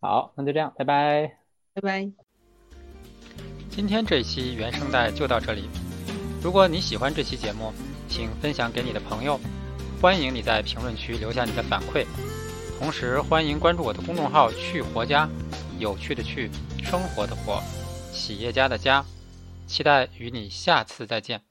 好，那就这样，拜拜，拜拜。今天这一期原声带就到这里。如果你喜欢这期节目，请分享给你的朋友。欢迎你在评论区留下你的反馈，同时欢迎关注我的公众号“去活家”，有趣的去，生活的活，企业家的家。期待与你下次再见。